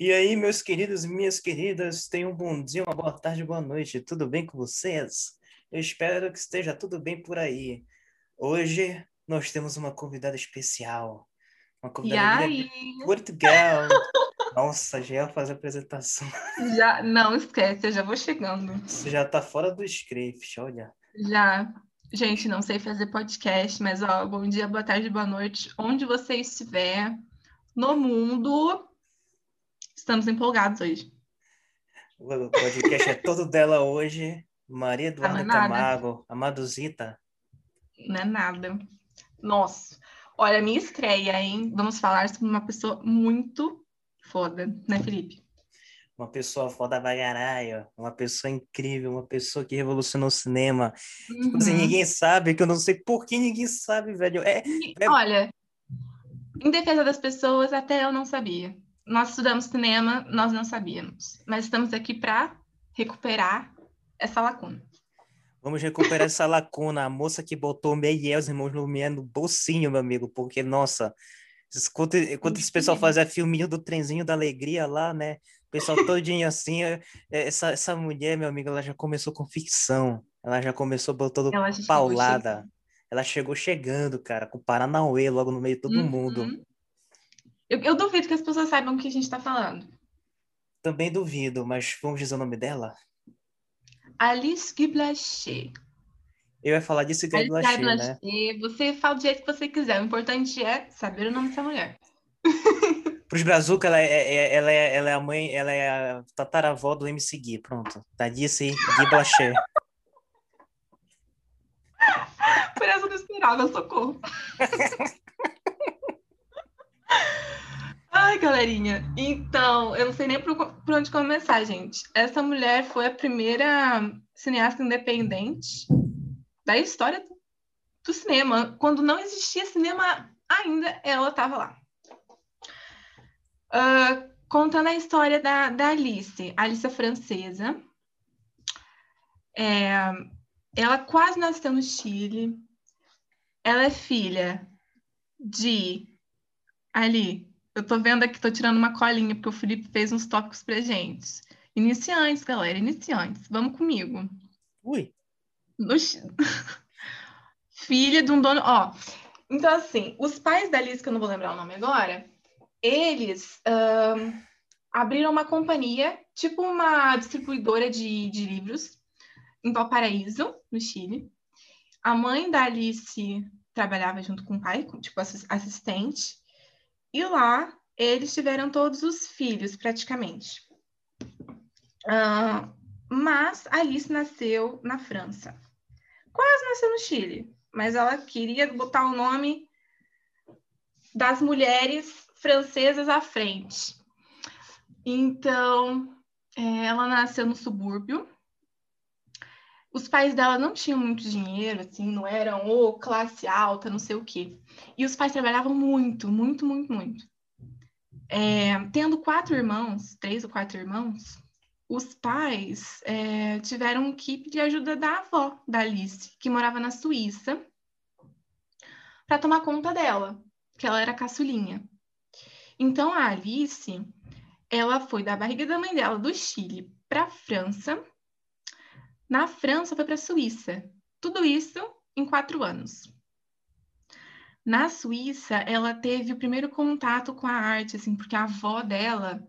E aí, meus queridos e minhas queridas, tenham um bom dia, uma boa tarde, boa noite. Tudo bem com vocês? Eu espero que esteja tudo bem por aí. Hoje nós temos uma convidada especial. Uma convidada de Portugal. Nossa, já ia fazer a apresentação. Já, não esquece, eu já vou chegando. Você já tá fora do script, olha. Já. Gente, não sei fazer podcast, mas ó, bom dia, boa tarde, boa noite, onde você estiver no mundo. Estamos empolgados hoje. O podcast é todo dela hoje. Maria Eduarda Ah. Camargo, a Maduzita. Não é nada. Nossa, olha, minha estreia, hein? Vamos falar sobre uma pessoa muito foda, né, Felipe? Uma pessoa foda pra caralho. Uma pessoa incrível, uma pessoa que revolucionou o cinema. Tipo assim, Uhum. ninguém sabe, que eu não sei por que ninguém sabe, velho. É, é- Olha, em defesa das pessoas, até eu não sabia. Nós estudamos cinema, nós não sabíamos. Mas estamos aqui para recuperar essa lacuna. Vamos recuperar essa lacuna. A moça que botou Meiel, os irmãos Lumière no bolsinho, meu amigo, porque, nossa, enquanto, enquanto esse pessoal fazia filminho do trenzinho da alegria lá, né? O pessoal todinho assim, é- é- essa, essa mulher, meu amigo, ela já começou com ficção. Ela já começou botando Ela já chegou paulada. Ela chegou chegando, cara, com Paranauê logo no meio de todo Uhum. mundo. Eu, eu duvido que as pessoas saibam o que a gente está falando. Também duvido, mas vamos dizer o nome dela? Alice Guy Blaché. Eu ia falar disso e Guy Blaché, né? Você fala do jeito que você quiser. O importante é saber o nome dessa mulher. Pros Brazuca, ela é, é- ela, é, ela é a mãe, ela é a tataravó do MC Gui, pronto. Tá disso aí, Gui Blaché. Por essa eu não esperava, socorro. Ai, galerinha. Então, eu não sei nem por, onde começar, gente. Essa mulher foi a primeira cineasta independente da história do, cinema. Quando não existia cinema ainda, ela estava lá. Ah, contando a história da, da Alice. Alice é francesa. É, ela quase nasceu no Chile. Ela é filha de. Ali, eu tô vendo aqui, tô tirando uma colinha, porque o Felipe fez uns tópicos pra gente. Iniciantes, galera, iniciantes. Vamos comigo. Ui, No Filha de um dono. Ó, então, assim, os pais da Alice, que eu não vou lembrar o nome agora, eles abriram uma companhia, tipo uma distribuidora de, de livros, em Valparaíso, no Chile. A mãe da Alice trabalhava junto com o pai, tipo assis- assistente. E lá eles tiveram todos os filhos, praticamente. Ah, mas Alice nasceu na França. Quase nasceu no Chile, mas ela queria botar o nome das mulheres francesas à frente. Então, é, ela nasceu no subúrbio. Os pais dela não tinham muito dinheiro, assim, não eram ou classe alta, não sei o quê. E os pais trabalhavam muito, muito, muito, muito. É, tendo quatro irmãos, três ou quatro irmãos, os pais é, tiveram que pedir ajuda da avó da Alice, que morava na Suíça, para tomar conta dela, que ela era caçulinha. Então a Alice, ela foi da barriga da mãe dela do Chile para a França. Na França foi para a Suíça. Tudo isso em quatro anos. Na Suíça, ela teve o primeiro contato com a arte, assim, porque a avó dela,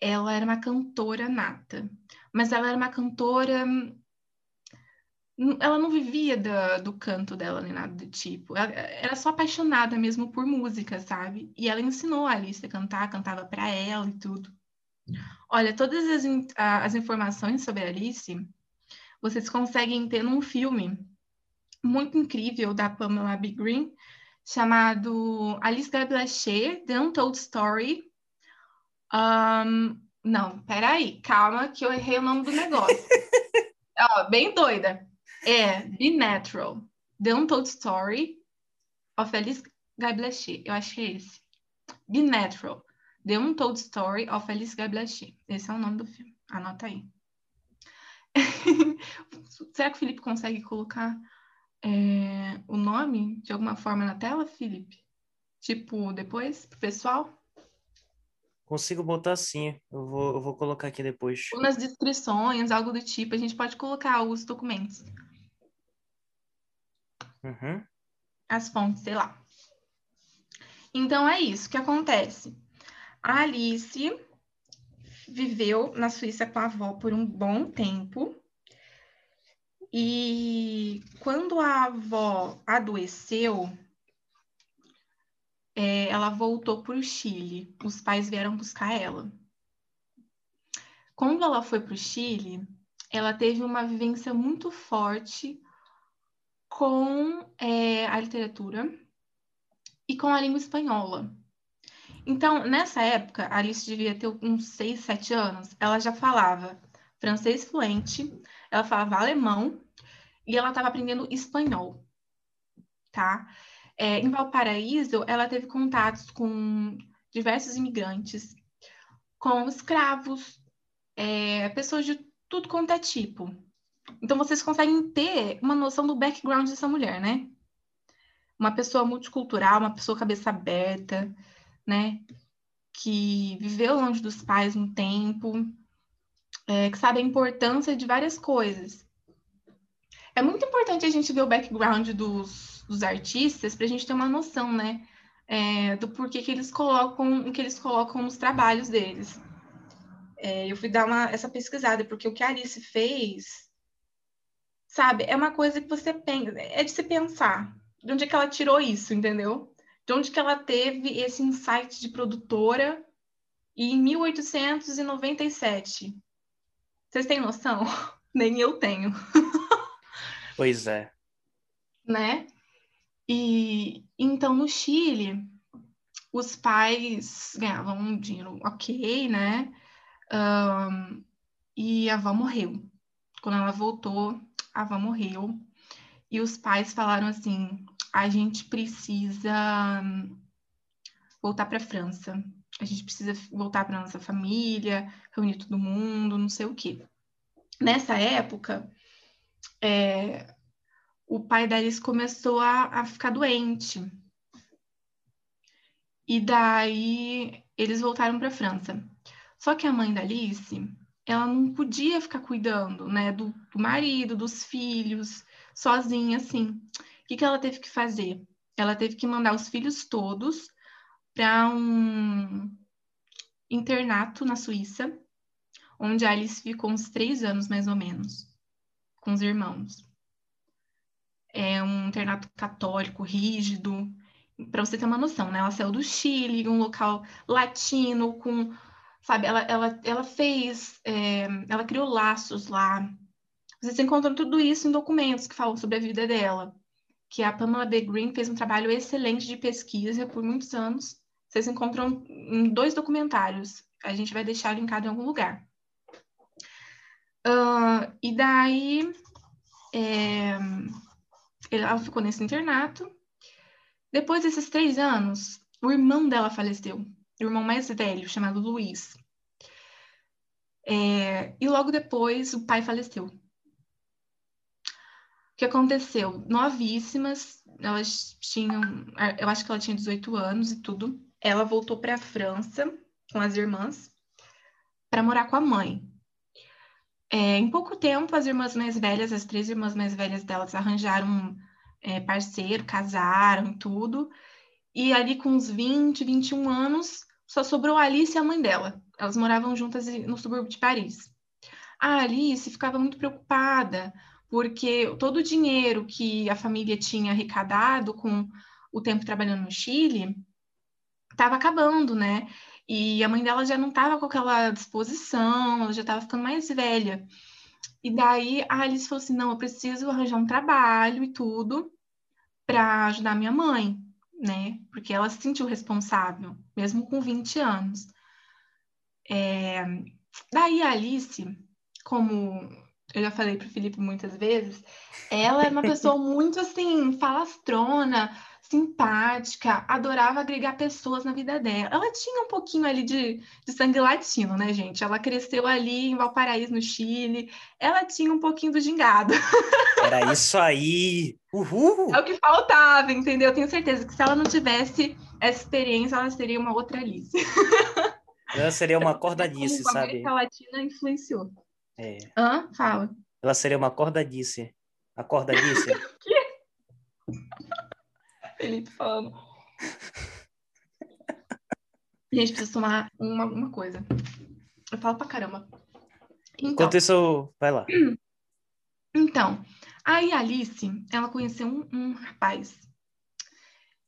ela era uma cantora nata, mas ela era uma cantora. Ela não vivia da- do canto dela nem nada do tipo. Ela era só apaixonada mesmo por música, sabe? E ela ensinou a Alice a cantar, cantava para ela e tudo. Olha, todas as, as informações sobre a Alice vocês conseguem ter num filme muito incrível da Pamela B. Green chamado Alice Guy Blaché, The Untold Story. Ahn, não, peraí, calma que eu errei o nome do negócio. Ó, bem doida. É Be Natural, The Untold Story of Alice Guy Blaché. Eu acho que é esse. Be Natural, The Untold Story of Alice Guy Blaché. Esse é o nome do filme. Anota aí. Será que o Felipe consegue colocar é, o nome de alguma forma na tela, Felipe? Tipo, depois, pro pessoal? Consigo botar sim. Eu vou, eu vou colocar aqui depois. Ou nas descrições, algo do tipo, a gente pode colocar os documentos. Uhum. As fontes, sei lá. Então é isso que acontece. A Alice viveu na Suíça com a avó por um bom tempo. E quando a avó adoeceu, é, ela voltou para o Chile. Os pais vieram buscar ela. Quando ela foi para o Chile, ela teve uma vivência muito forte com é, a literatura e com a língua espanhola. Então, nessa época, a Alice devia ter uns 6, 7 anos. Ela já falava francês fluente, ela falava alemão e ela estava aprendendo espanhol, tá? É, em Valparaíso, ela teve contatos com diversos imigrantes, com escravos, é, pessoas de tudo quanto é tipo. Então, vocês conseguem ter uma noção do background dessa mulher, né? Uma pessoa multicultural, uma pessoa cabeça aberta, né? Que viveu longe dos pais um tempo, é, que sabe a importância de várias coisas. É muito importante a gente ver o background dos, dos artistas para a gente ter uma noção, né? É, do porquê que eles colocam, o que eles colocam nos trabalhos deles. É, eu fui dar uma, essa pesquisada, porque o que a Alice fez, sabe, é uma coisa que você pensa, é de se pensar. De onde é que ela tirou isso, entendeu? De onde que ela teve esse insight de produtora em 1897? Vocês têm noção? Nem eu tenho. Pois é. Né? E então no Chile, os pais ganhavam um dinheiro ok, né? Um, e a avó morreu. Quando ela voltou, a avó morreu. E os pais falaram assim: a gente precisa voltar para a França. A gente precisa voltar para nossa família, reunir todo mundo, não sei o quê. Nessa época, é, o pai da Alice começou a, a ficar doente. E daí eles voltaram para a França. Só que a mãe da Alice, ela não podia ficar cuidando, né, do, do marido, dos filhos, sozinha, assim que, que ela teve que fazer? Ela teve que mandar os filhos todos para um internato na Suíça, onde a Alice ficou uns três anos, mais ou menos, com os irmãos. É um internato católico, rígido, para você ter uma noção, né? Ela saiu do Chile, um local latino, com, sabe, ela, ela, ela fez, é, ela criou laços lá. Vocês encontram tudo isso em documentos que falam sobre a vida dela que a Pamela B. Green fez um trabalho excelente de pesquisa por muitos anos. Vocês encontram em dois documentários. A gente vai deixar linkado em algum lugar. Uh, e daí, é, ela ficou nesse internato. Depois desses três anos, o irmão dela faleceu. O irmão mais velho, chamado Luiz. É, e logo depois, o pai faleceu que aconteceu? Novíssimas, elas tinham, eu acho que ela tinha 18 anos e tudo. Ela voltou para a França com as irmãs para morar com a mãe. É, em pouco tempo, as irmãs mais velhas, as três irmãs mais velhas delas, arranjaram é, parceiro, casaram tudo. E ali com uns 20, 21 anos, só sobrou a Alice e a mãe dela. Elas moravam juntas no subúrbio de Paris. A Alice ficava muito preocupada, porque todo o dinheiro que a família tinha arrecadado com o tempo trabalhando no Chile estava acabando, né? E a mãe dela já não estava com aquela disposição, ela já estava ficando mais velha. E daí a Alice falou assim: não, eu preciso arranjar um trabalho e tudo para ajudar minha mãe, né? Porque ela se sentiu responsável, mesmo com 20 anos. É... Daí a Alice, como eu já falei para o Felipe muitas vezes, ela é uma pessoa muito assim, falastrona, simpática, adorava agregar pessoas na vida dela. Ela tinha um pouquinho ali de, de sangue latino, né, gente? Ela cresceu ali em Valparaíso, no Chile. Ela tinha um pouquinho do gingado. Era isso aí! Uhul! É o que faltava, entendeu? Eu tenho certeza que se ela não tivesse essa experiência, ela seria uma outra Alice. Ela seria uma cordadice, Como a sabe? América Latina influenciou. É. Hã? Fala. Ela seria uma cordadice. A cordadice? Felipe falando. Gente, precisa tomar uma, uma coisa. Eu falo pra caramba. Então, Enquanto isso, vai lá. então, aí a Alice, ela conheceu um, um rapaz.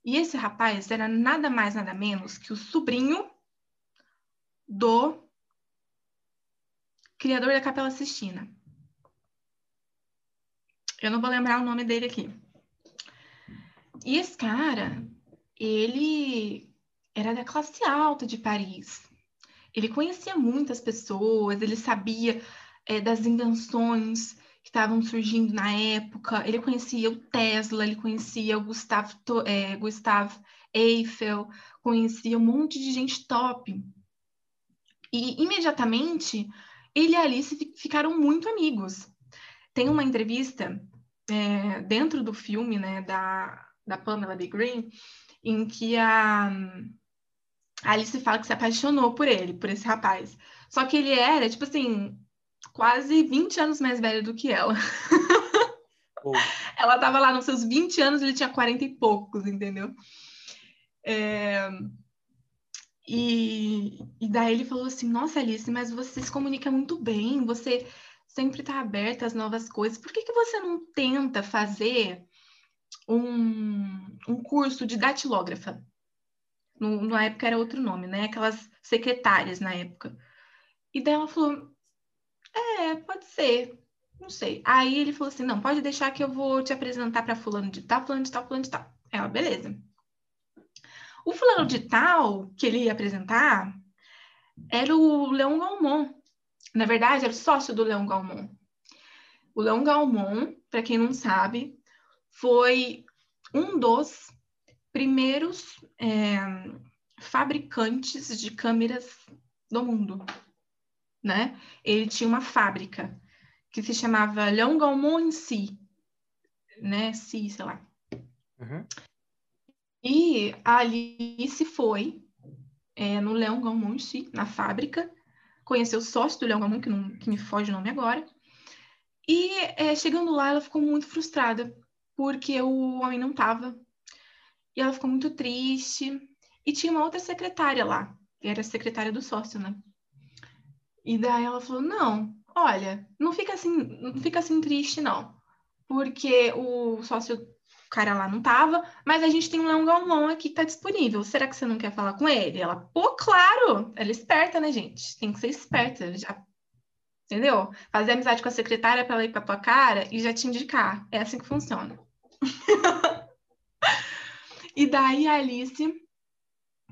E esse rapaz era nada mais, nada menos que o sobrinho do criador da Capela Sistina. Eu não vou lembrar o nome dele aqui. E esse cara, ele era da classe alta de Paris. Ele conhecia muitas pessoas, ele sabia é, das invenções que estavam surgindo na época. Ele conhecia o Tesla, ele conhecia o Gustavo, é, Gustavo Eiffel, conhecia um monte de gente top. E imediatamente ele e a Alice ficaram muito amigos. Tem uma entrevista é, dentro do filme, né, da, da Pamela B. Green, em que a, a Alice fala que se apaixonou por ele, por esse rapaz. Só que ele era, tipo assim, quase 20 anos mais velho do que ela. Oh. Ela tava lá nos seus 20 anos, ele tinha 40 e poucos, entendeu? É... E, e daí ele falou assim: Nossa, Alice, mas você se comunica muito bem, você sempre está aberta às novas coisas. Por que, que você não tenta fazer um, um curso de datilógrafa? No, na época era outro nome, né? Aquelas secretárias na época. E daí ela falou: É, pode ser. Não sei. Aí ele falou assim: Não, pode deixar que eu vou te apresentar para fulano de tal, fulano de tal, fulano de tal. Ela, beleza. O fulano de tal que ele ia apresentar era o Leon Galmon. Na verdade, era o sócio do Leon Galmon. O Leon Galmon, para quem não sabe, foi um dos primeiros é, fabricantes de câmeras do mundo, né? Ele tinha uma fábrica que se chamava Leon Galmon em si, né? Si, sei lá. Uhum. E a Alice foi é, no Leão Galmon, na fábrica, conheceu o sócio do Leão Galmon, que, não, que me foge o nome agora. E é, chegando lá, ela ficou muito frustrada, porque o homem não estava. E ela ficou muito triste. E tinha uma outra secretária lá, que era a secretária do sócio, né? E daí ela falou: Não, olha, não fica assim, não fica assim triste, não. Porque o sócio cara lá não tava, mas a gente tem um Leão Galmon aqui que tá disponível. Será que você não quer falar com ele? Ela, pô, claro! Ela é esperta, né, gente? Tem que ser esperta. Já... Entendeu? Fazer amizade com a secretária para ela ir pra tua cara e já te indicar. É assim que funciona. e daí a Alice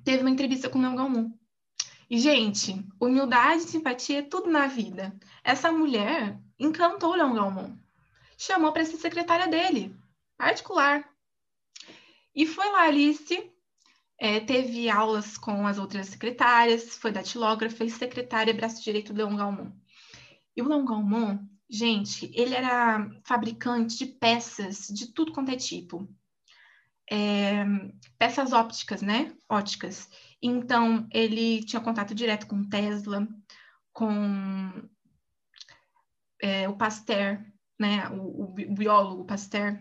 teve uma entrevista com o Leão Galmon. E, gente, humildade e simpatia é tudo na vida. Essa mulher encantou o Leão Galmon. Chamou para ser secretária dele particular. E foi lá, Alice, é, teve aulas com as outras secretárias, foi datilógrafa e secretária braço direito do Leon Galmon. E o Leon Galmon, gente, ele era fabricante de peças de tudo quanto é tipo. É, peças ópticas, né? Óticas. Então, ele tinha contato direto com Tesla, com é, o Pasteur, né? O, o biólogo Pasteur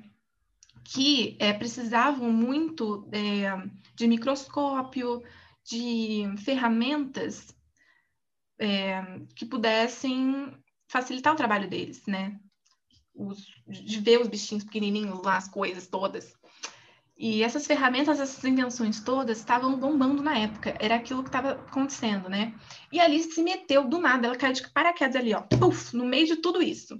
que é, precisavam muito é, de microscópio, de ferramentas é, que pudessem facilitar o trabalho deles, né? Os, de ver os bichinhos pequenininhos lá, as coisas todas. E essas ferramentas, essas invenções todas estavam bombando na época. Era aquilo que estava acontecendo, né? E ali se meteu do nada, ela caiu de paraquedas ali, ó, no meio de tudo isso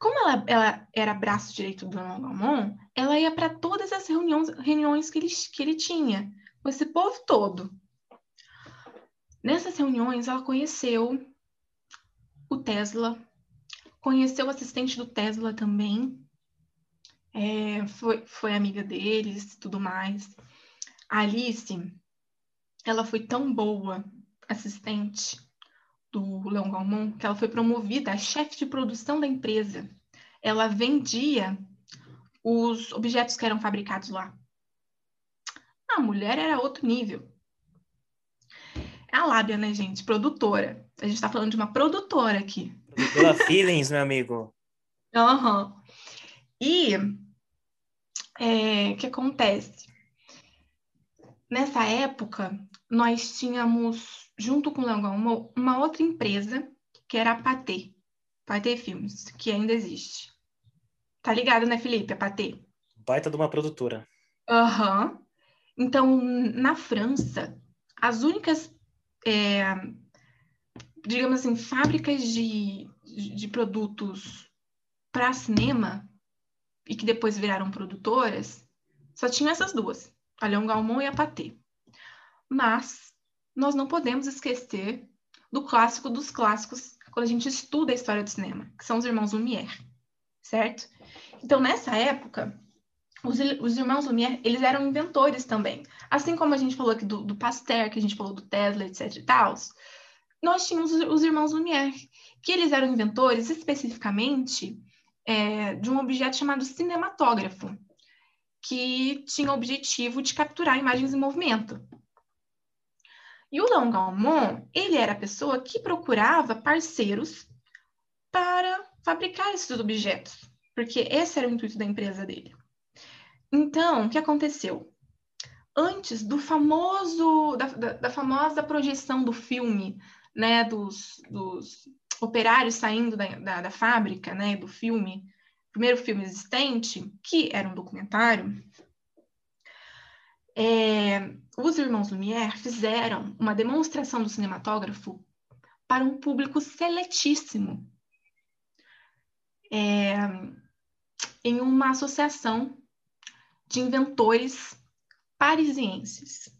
como ela, ela, era braço direito do Dona Galmon, ela ia para todas as reuniões, reuniões que, ele, que ele tinha, com esse povo todo. Nessas reuniões, ela conheceu o Tesla, conheceu o assistente do Tesla também, é, foi, foi amiga deles tudo mais. A Alice, ela foi tão boa assistente do Leon Galmon, que ela foi promovida a chefe de produção da empresa. Ela vendia os objetos que eram fabricados lá. A mulher era outro nível. a lábia, né, gente? Produtora. A gente tá falando de uma produtora aqui. Produtora Feelings, meu amigo. Aham. Uhum. E é, o que acontece? Nessa época, nós tínhamos, junto com o Leão uma, uma outra empresa, que era a Patê. Patê Filmes, que ainda existe. Tá ligado, né, Felipe? A Patê. Baita de uma produtora. Aham. Uhum. Então, na França, as únicas, é, digamos assim, fábricas de, de produtos para cinema e que depois viraram produtoras, só tinham essas duas, a Leon Galmon e a Pathé. Mas nós não podemos esquecer do clássico dos clássicos quando a gente estuda a história do cinema, que são os irmãos Lumière, certo? Então, nessa época, os, os, irmãos Lumière, eles eram inventores também. Assim como a gente falou aqui do, do Pasteur, que a gente falou do Tesla, etc e tal, nós tínhamos os, os irmãos Lumière, que eles eram inventores especificamente é, de um objeto chamado cinematógrafo, que tinha o objetivo de capturar imagens em movimento. E o Léon Gaumont, ele era a pessoa que procurava parceiros para fabricar esses objetos, porque esse era o intuito da empresa dele. Então, o que aconteceu? Antes do famoso, da, da, da famosa projeção do filme, né, dos, dos operários saindo da, da, da fábrica, né, do filme, primeiro filme existente, que era um documentário, é, os irmãos Lumière fizeram uma demonstração do cinematógrafo para um público seletíssimo é, em uma associação de inventores parisienses.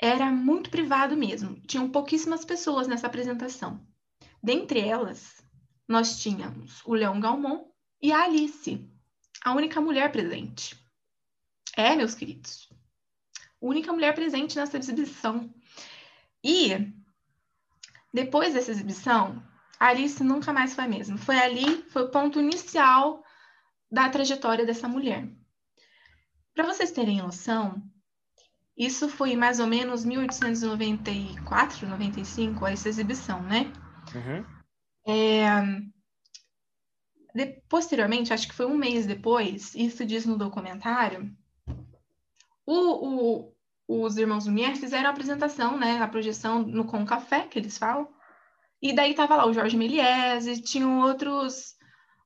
Era muito privado mesmo, tinham pouquíssimas pessoas nessa apresentação. Dentre elas, nós tínhamos o Leão Galmont e a Alice, a única mulher presente. É, meus queridos, única mulher presente nessa exibição. E depois dessa exibição, Alice nunca mais foi a mesma. Foi ali, foi o ponto inicial da trajetória dessa mulher. Para vocês terem noção, isso foi mais ou menos 1894, 95, essa exibição, né? Uhum. É, de, posteriormente, acho que foi um mês depois, isso diz no documentário, o, o, os irmãos Lumière fizeram a apresentação, né, a projeção no Com Café, que eles falam, e daí tava lá o Jorge Méliès tinham outros,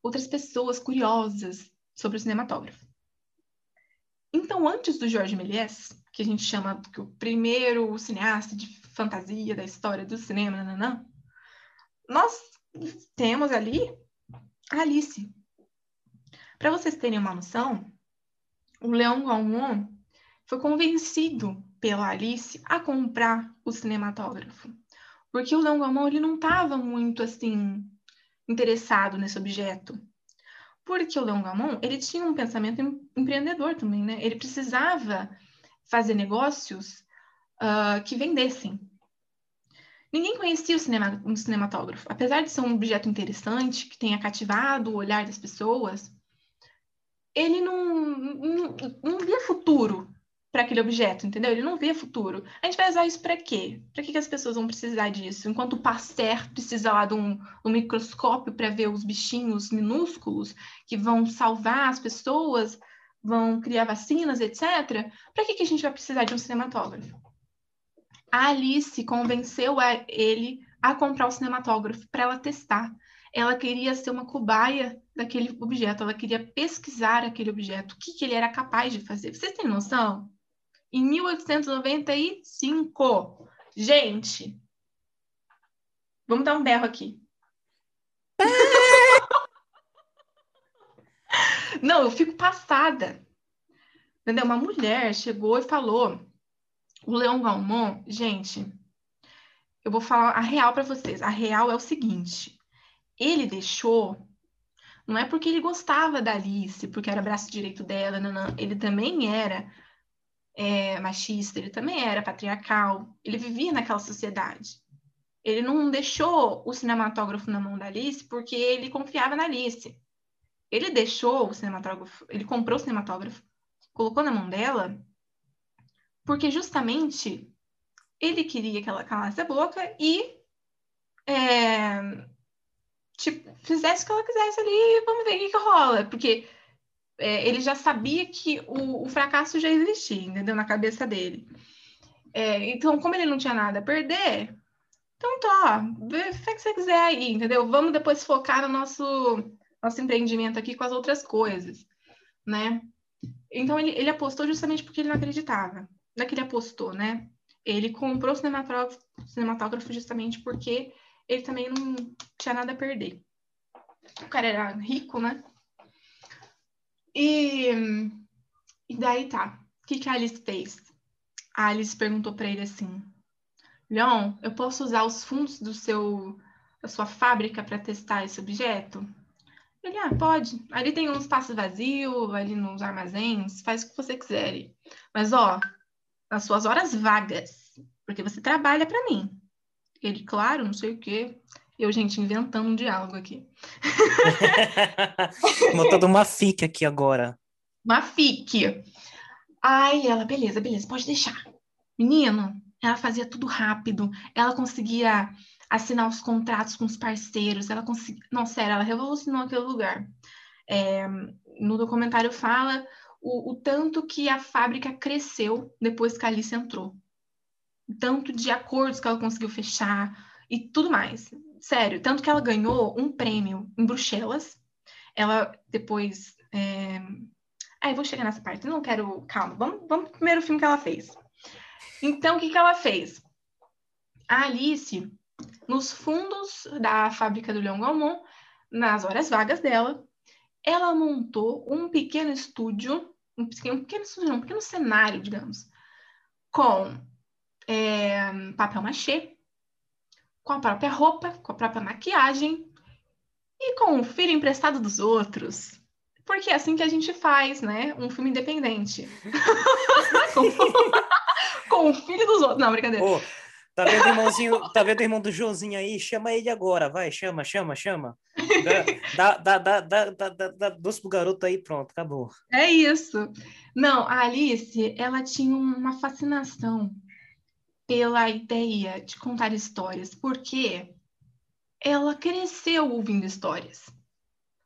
outras pessoas curiosas sobre o cinematógrafo. Então, antes do Jorge Méliès, que a gente chama que o primeiro cineasta de fantasia da história do cinema, nananã, nós temos ali a Alice. Para vocês terem uma noção, o Leão Gaumont foi convencido pela Alice a comprar o cinematógrafo. Porque o Gaumont ele não estava muito assim interessado nesse objeto. Porque o Gaumont ele tinha um pensamento empreendedor também, né? Ele precisava fazer negócios uh, que vendessem. Ninguém conhecia o, cinema, o cinematógrafo. Apesar de ser um objeto interessante, que tenha cativado o olhar das pessoas, ele não, não, não via futuro para aquele objeto, entendeu? Ele não via futuro. A gente vai usar isso para quê? Para que, que as pessoas vão precisar disso? Enquanto o Pasteur precisa lá de um, um microscópio para ver os bichinhos minúsculos que vão salvar as pessoas, vão criar vacinas, etc. Para que, que a gente vai precisar de um cinematógrafo? a Alice convenceu a ele a comprar o cinematógrafo para ela testar. Ela queria ser uma cobaia daquele objeto, ela queria pesquisar aquele objeto, o que, que ele era capaz de fazer. Vocês têm noção? Em 1895, gente, vamos dar um berro aqui. Não, eu fico passada. Entendeu? Uma mulher chegou e falou o Leão Galmont, gente, eu vou falar a real para vocês. A real é o seguinte: ele deixou, não é porque ele gostava da Alice, porque era braço direito dela, não, não. ele também era é, machista, ele também era patriarcal, ele vivia naquela sociedade. Ele não deixou o cinematógrafo na mão da Alice porque ele confiava na Alice. Ele deixou o cinematógrafo, ele comprou o cinematógrafo, colocou na mão dela porque justamente ele queria que ela calasse a boca e é, tipo, fizesse o que ela quisesse ali, vamos ver o que, que rola. Porque é, ele já sabia que o, o, fracasso já existia, entendeu? Na cabeça dele. É, então, como ele não tinha nada a perder, então tá, faz o que você quiser aí, entendeu? Vamos depois focar no nosso, nosso empreendimento aqui com as outras coisas, né? Então, ele, ele apostou justamente porque ele não acreditava. Não é que ele apostou, né? Ele comprou o cinematógrafo, cinematógrafo justamente porque ele também não tinha nada a perder. O cara era rico, né? E, e daí tá. O que, que a Alice fez? A Alice perguntou para ele assim: Leon, eu posso usar os fundos do seu, da sua fábrica para testar esse objeto? Ele, ah, pode. Ali tem um espaço vazio, ali nos armazéns, faz o que você quiser. Mas, ó, nas suas horas vagas, porque você trabalha para mim. Ele, claro, não sei o quê. Eu, gente, inventando um diálogo aqui. Montando uma fique aqui agora. Uma fique. Ai, ela, beleza, beleza, pode deixar. Menino, ela fazia tudo rápido. Ela conseguia assinar os contratos com os parceiros. Ela conseguia. Não, sério, ela revolucionou aquele lugar. É, no documentário fala o, o, tanto que a fábrica cresceu depois que a Alice entrou tanto de acordos que ela conseguiu fechar e tudo mais. Sério, tanto que ela ganhou um prêmio em Bruxelas. Ela depois. É... Ah, eu vou chegar nessa parte, não quero. Calma, vamos, vamos pro primeiro filme que ela fez. Então, o que, que ela fez? A Alice, nos fundos da fábrica do Leon Gaumont, nas horas vagas dela, ela montou um pequeno estúdio, um pequeno, um pequeno estúdio, não, um pequeno cenário, digamos, com é, papel machê, com a própria roupa, com a própria maquiagem e com o filho emprestado dos outros. Porque é assim que a gente faz, né? Um filme independente. com, com o filho dos outros. Não, brincadeira. Oh, tá vendo irmãozinho, tá vendo o irmão do Joãozinho aí? Chama ele agora, vai, chama, chama, chama. Dá, dá, dá, dá, dá, dá, dá doce pro garoto aí, pronto, acabou. É isso. Não, a Alice, ela tinha uma fascinação pela ideia de contar histórias, porque ela cresceu ouvindo histórias.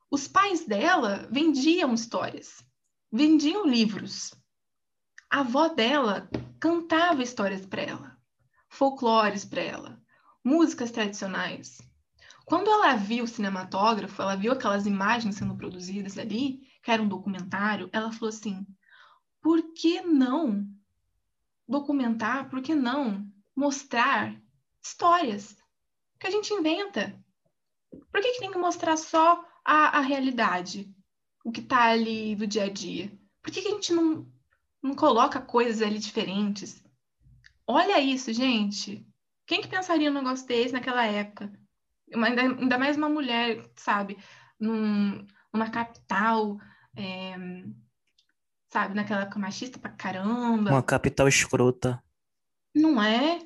Os pais dela vendiam histórias, vendiam livros. A avó dela cantava histórias para ela, folclores para ela, músicas tradicionais. Quando ela viu o cinematógrafo, ela viu aquelas imagens sendo produzidas ali, que era um documentário, ela falou assim: por que não documentar, por que não mostrar histórias que a gente inventa? Por que, que tem que mostrar só a, a realidade, o que está ali do dia a dia? Por que, que a gente não, não coloca coisas ali diferentes? Olha isso, gente. Quem que pensaria num negócio desse naquela época? Ainda, ainda mais uma mulher, sabe? Num, numa capital, é, sabe? Naquela época machista pra caramba. Uma capital escrota. Não é?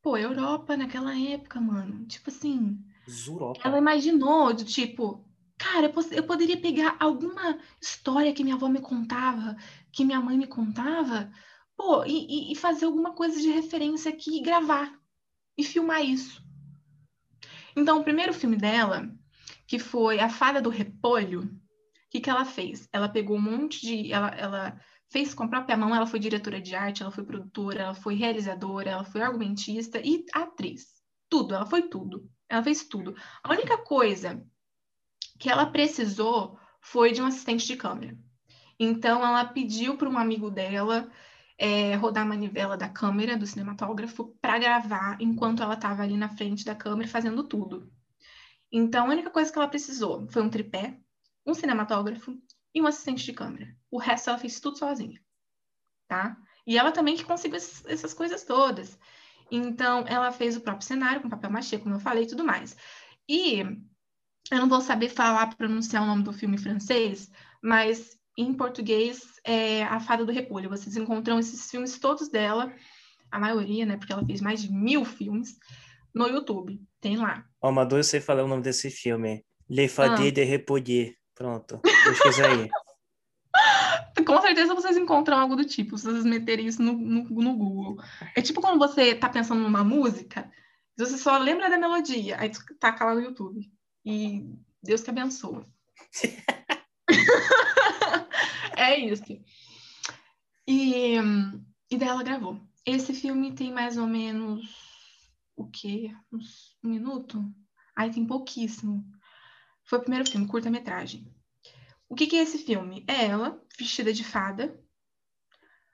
Pô, Europa naquela época, mano. Tipo assim. Zuropa. Ela imaginou, do tipo, cara, eu, eu poderia pegar alguma história que minha avó me contava, que minha mãe me contava, pô, e, e fazer alguma coisa de referência aqui e gravar. E filmar isso. Então, o primeiro filme dela, que foi A Fada do Repolho, que, que ela fez? Ela pegou um monte de. Ela, ela fez com a própria mão, ela foi diretora de arte, ela foi produtora, ela foi realizadora, ela foi argumentista e atriz. Tudo, ela foi tudo. Ela fez tudo. A única coisa que ela precisou foi de um assistente de câmera. Então, ela pediu para um amigo dela é, rodar a manivela da câmera, do cinematógrafo, para gravar enquanto ela estava ali na frente da câmera fazendo tudo. Então, a única coisa que ela precisou foi um tripé, um cinematógrafo e um assistente de câmera. O resto ela fez tudo sozinha, tá? E ela também que conseguiu essas coisas todas. Então, ela fez o próprio cenário com papel machê, como eu falei, e tudo mais. E eu não vou saber falar, pronunciar o nome do filme em francês, mas em português é A Fada do Repolho. Vocês encontram esses filmes todos dela, a maioria, né? Porque ela fez mais de mil filmes no YouTube. Tem lá. Ó, oh, Madu, eu sei falar o nome desse filme. Le Fade ah. de Repolho. Pronto, pesquisa aí. Com certeza vocês encontram algo do tipo, se vocês meterem isso no, no, no Google. É tipo quando você tá pensando numa música, você só lembra da melodia, aí taca lá no YouTube. E Deus te abençoe. é isso. E, e daí ela gravou. Esse filme tem mais ou menos o quê? Uns um minuto? Ai, tem pouquíssimo. Foi o primeiro filme, curta-metragem. O que, que é esse filme? É ela, vestida de fada,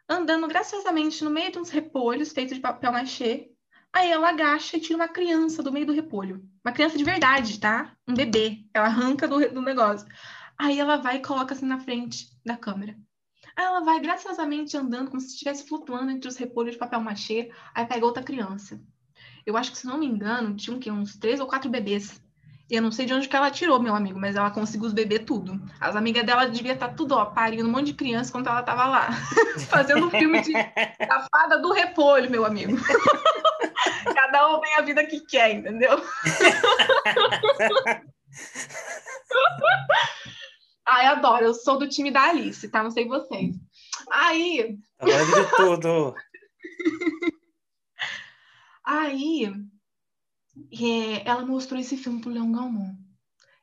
andando graciosamente no meio de uns repolhos feitos de papel machê. Aí ela agacha e tira uma criança do meio do repolho. Uma criança de verdade, tá? Um bebê. Ela arranca do, do negócio. Aí ela vai e coloca assim na frente da câmera. Aí ela vai graciosamente andando como se estivesse flutuando entre os repolhos de papel machê. Aí pega outra criança. Eu acho que, se não me engano, tinha que, uns três ou quatro bebês. Eu não sei de onde que ela tirou, meu amigo, mas ela conseguiu os bebês tudo. As amigas dela devia estar tá tudo, ó, parindo um monte de criança quando ela tava lá. Fazendo um filme de a fada do repolho, meu amigo. Cada um tem a vida que quer, entendeu? Ai, adoro. Eu sou do time da Alice, tá? Não sei vocês. Aí. Tá de tudo. Aí, é, ela mostrou esse filme pro Leão Galmon.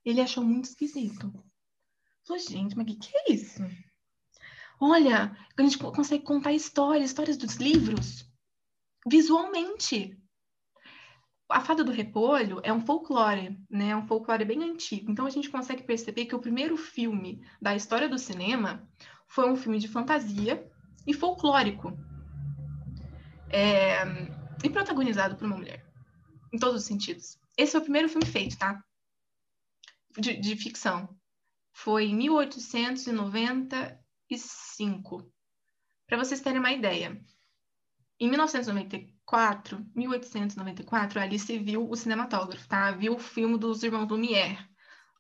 Ele achou muito esquisito. Falou, gente, mas o que, que é isso? Olha, a gente consegue contar histórias, histórias dos livros, visualmente. A Fada do Repolho é um folclore, né? É um folclore bem antigo. Então a gente consegue perceber que o primeiro filme da história do cinema foi um filme de fantasia e folclórico. É... E protagonizado por uma mulher. Em todos os sentidos. Esse foi o primeiro filme feito, tá? De, de ficção. Foi em 1895. Para vocês terem uma ideia. Em 1994, 1894, a Alice viu o cinematógrafo, tá? Viu o filme dos irmãos Lumière,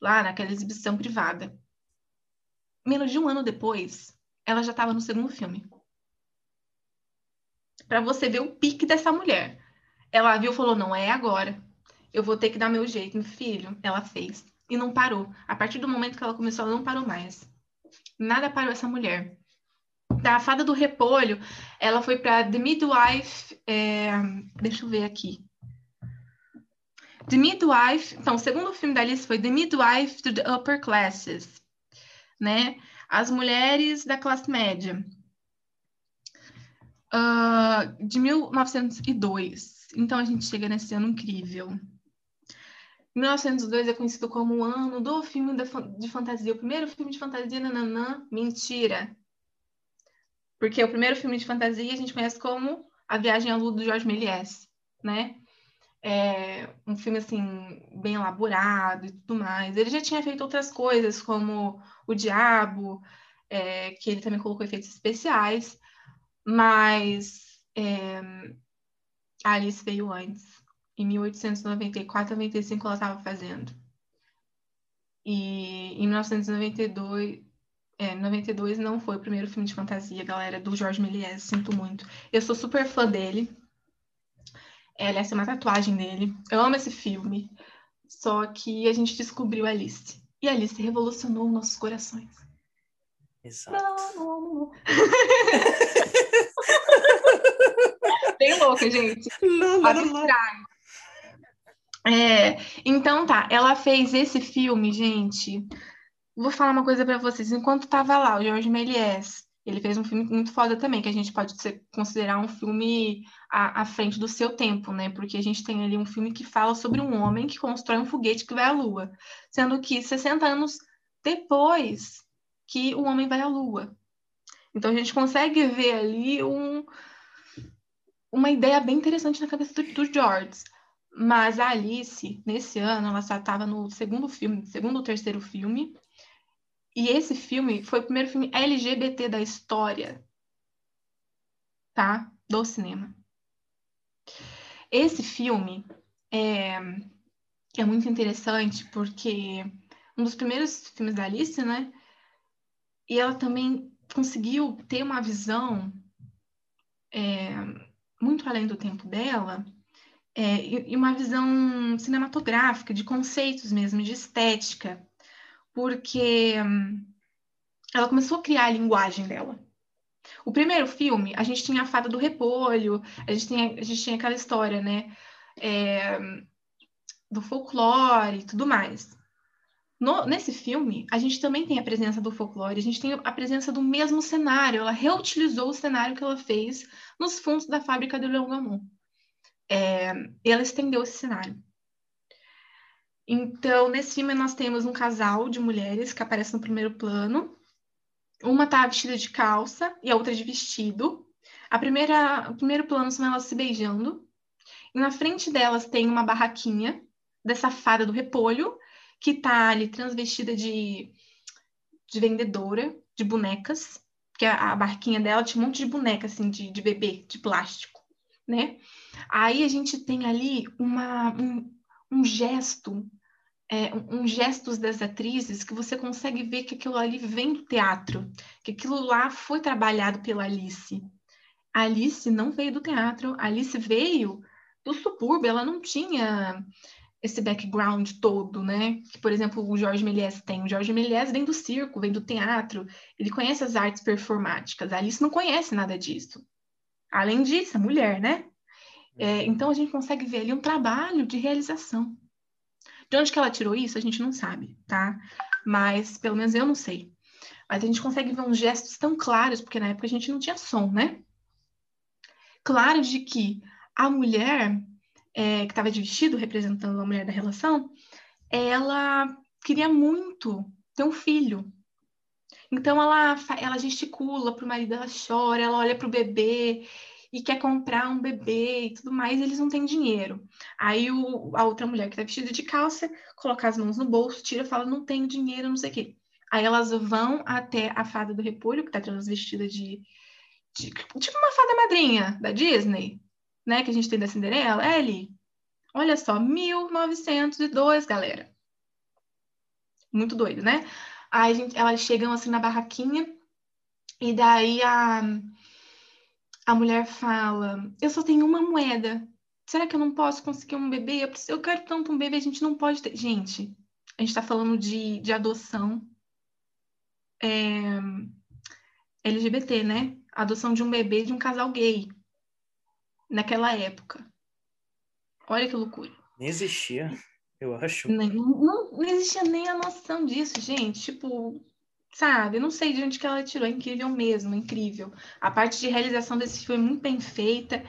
lá naquela exibição privada. Menos de um ano depois, ela já estava no segundo filme. Para você ver o pique dessa mulher. Ela viu e falou: não é agora. Eu vou ter que dar meu jeito, meu filho. Ela fez. E não parou. A partir do momento que ela começou, ela não parou mais. Nada parou essa mulher da Fada do Repolho, ela foi para The Midwife. É, deixa eu ver aqui. The Midwife. Então, o segundo filme da Alice foi The Midwife to the Upper Classes, né? As mulheres da classe média. Uh, de 1902. Então, a gente chega nesse ano incrível. 1902 é conhecido como o ano do filme de fantasia. O primeiro filme de fantasia, nananã, mentira. Porque o primeiro filme de fantasia a gente conhece como A Viagem à Lua do Jorge Méliès, né? É um filme assim bem elaborado e tudo mais. Ele já tinha feito outras coisas como O Diabo, é, que ele também colocou efeitos especiais, mas é, a Alice veio antes. Em 1894 95 ela estava fazendo. E em 1992 é, 92 não foi o primeiro filme de fantasia, galera, do Jorge Méliès, sinto muito. Eu sou super fã dele. Ela é uma tatuagem dele. Eu amo esse filme. Só que a gente descobriu Alice. E Alice revolucionou nossos corações. Exato. Bem louca, gente. Não, não, não. É, então tá, ela fez esse filme, gente, Vou falar uma coisa para vocês. Enquanto estava lá, o Jorge Méliès, ele fez um filme muito foda também, que a gente pode ser, considerar um filme à, à, frente do seu tempo, né? Porque a gente tem ali um filme que fala sobre um homem que constrói um foguete que vai à Lua, sendo que 60 anos depois que o homem vai à Lua. Então a gente consegue ver ali um, uma ideia bem interessante na cabeça do, do George. Mas a Alice, nesse ano, ela já estava no segundo filme, segundo ou terceiro filme, e esse filme foi o primeiro filme LGBT da história, tá? Do cinema. Esse filme é, é muito interessante porque um dos primeiros filmes da Alice, né? E ela também conseguiu ter uma visão é, muito além do tempo dela é, e uma visão cinematográfica, de conceitos mesmo, de estética porque hum, ela começou a criar a linguagem dela. O primeiro filme, a gente tinha a Fada do Repolho, a gente tinha, a gente tinha aquela história, né? É, do folclore e tudo mais. No, nesse filme, a gente também tem a presença do folclore, a gente tem a presença do mesmo cenário. Ela reutilizou o cenário que ela fez nos fundos da fábrica do Leão Gamon. É, ela estendeu esse cenário. Então, nesse filme, nós temos um casal de mulheres que aparece no primeiro plano. Uma tá vestida de calça e a outra de vestido. A primeira, o primeiro plano são elas se beijando. E na frente delas tem uma barraquinha dessa fada do repolho, que tá ali transvestida de, de vendedora de bonecas, que a, a barquinha dela tinha um monte de boneca, assim, de, de bebê, de plástico, né? Aí a gente tem ali uma, um, um gesto, é, um, um gestos das atrizes que você consegue ver que aquilo ali vem do teatro, que aquilo lá foi trabalhado pela Alice. A Alice não veio do teatro, a Alice veio do subúrbio, ela não tinha esse background todo, né? Que, por exemplo, o Jorge Méliès tem. O Jorge Méliès vem do circo, vem do teatro, ele conhece as artes performáticas. A Alice não conhece nada disso. Além disso, a mulher, né? É, então a gente consegue ver ali um trabalho de realização. De onde que ela tirou isso, a gente não sabe, tá? Mas pelo menos eu não sei. Mas a gente consegue ver uns gestos tão claros, porque na época a gente não tinha som, né? Claro de que a mulher é, que estava de vestido, representando a mulher da relação, ela queria muito ter um filho. Então ela, ela gesticula para o marido, ela chora, ela olha para o bebê e quer comprar um bebê e tudo mais, e eles não têm dinheiro. Aí o, a outra mulher que está vestida de calça coloca as mãos no bolso, tira, fala não tenho dinheiro, não sei o quê. Aí elas vão até a fada do repolho, que está transvestida de, de tipo uma fada madrinha da Disney, né, que a gente tem da Cinderela, é ali. Olha só, 1902, galera. Muito doido, né? Aí gente, elas chegam assim na barraquinha e daí a, a mulher fala: Eu só tenho uma moeda. Será que eu não posso conseguir um bebê? Eu, preciso, eu quero tanto um bebê, a gente não pode ter. Gente, a gente está falando de, de adoção é, LGBT, né? Adoção de um bebê de um casal gay naquela época. Olha que loucura. Nem existia, eu acho. Não, não, não existia nem a noção disso, gente. Tipo, sabe? não sei de onde que ela tirou. É incrível mesmo, incrível. A parte de realização desse filme é muito bem feita.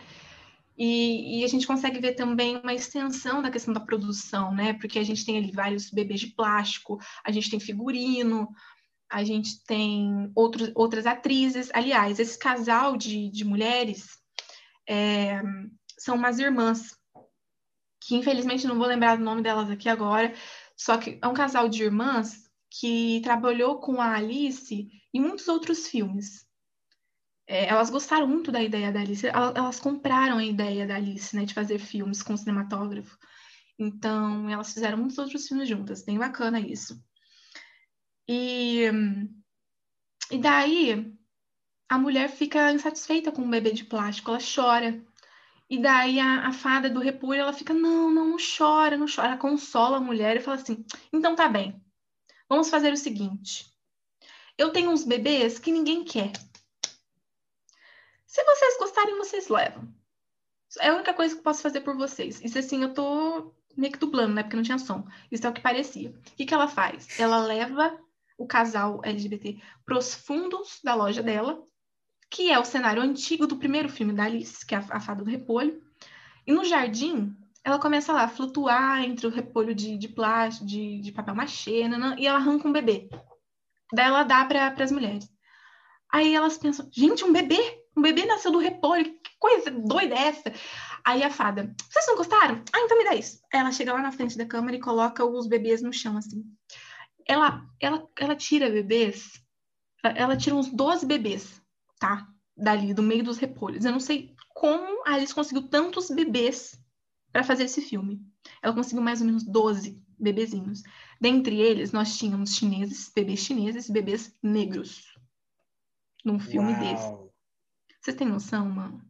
E, e, a gente consegue ver também uma extensão da questão da produção, né? Porque a gente tem ali vários bebês de plástico, a gente tem figurino, a gente tem outros, outras atrizes. Aliás, esse casal de, de mulheres é, são umas irmãs, que infelizmente não vou lembrar do nome delas aqui agora, só que é um casal de irmãs que trabalhou com a Alice em muitos outros filmes. É, elas gostaram muito da ideia da Alice, elas, compraram a ideia da Alice, né, de fazer filmes com cinematógrafo. Então, elas fizeram muitos outros filmes juntas, bem bacana isso. E, e daí, a mulher fica insatisfeita com o bebê de plástico, ela chora. E daí a, a fada do repolho, ela fica, não, não, não chora, não chora. Ela consola a mulher e fala assim, então tá bem, vamos fazer o seguinte. Eu tenho uns bebês que ninguém quer. Se vocês gostarem, vocês levam. É a única coisa que eu posso fazer por vocês. Isso assim, eu tô meio que dublando, né? Porque não tinha som. Isso é o que parecia. O que, que ela faz? Ela leva o casal LGBT pros fundos da loja dela que é o cenário antigo do primeiro filme da Alice, que é a, Fada do Repolho. E no jardim, ela começa lá a flutuar entre o repolho de, de plástico, de, de papel machê, nanã, e ela arranca um bebê. Daí ela dá para as mulheres. Aí elas pensam, gente, um bebê? Um bebê nasceu do repolho, que coisa doida é essa? Aí a fada, vocês não gostaram? Ah, então me dá isso. Aí ela chega lá na frente da câmera e coloca os bebês no chão, assim. Ela, ela, ela tira bebês, ela tira uns 12 bebês tá? Dali, do meio dos repolhos. Eu não sei como a Alice conseguiu tantos bebês para fazer esse filme. Ela conseguiu mais ou menos 12 bebezinhos. Dentre eles, nós tínhamos chineses, bebês chineses e bebês negros. Num filme Uau. desse. Vocês têm noção, mano?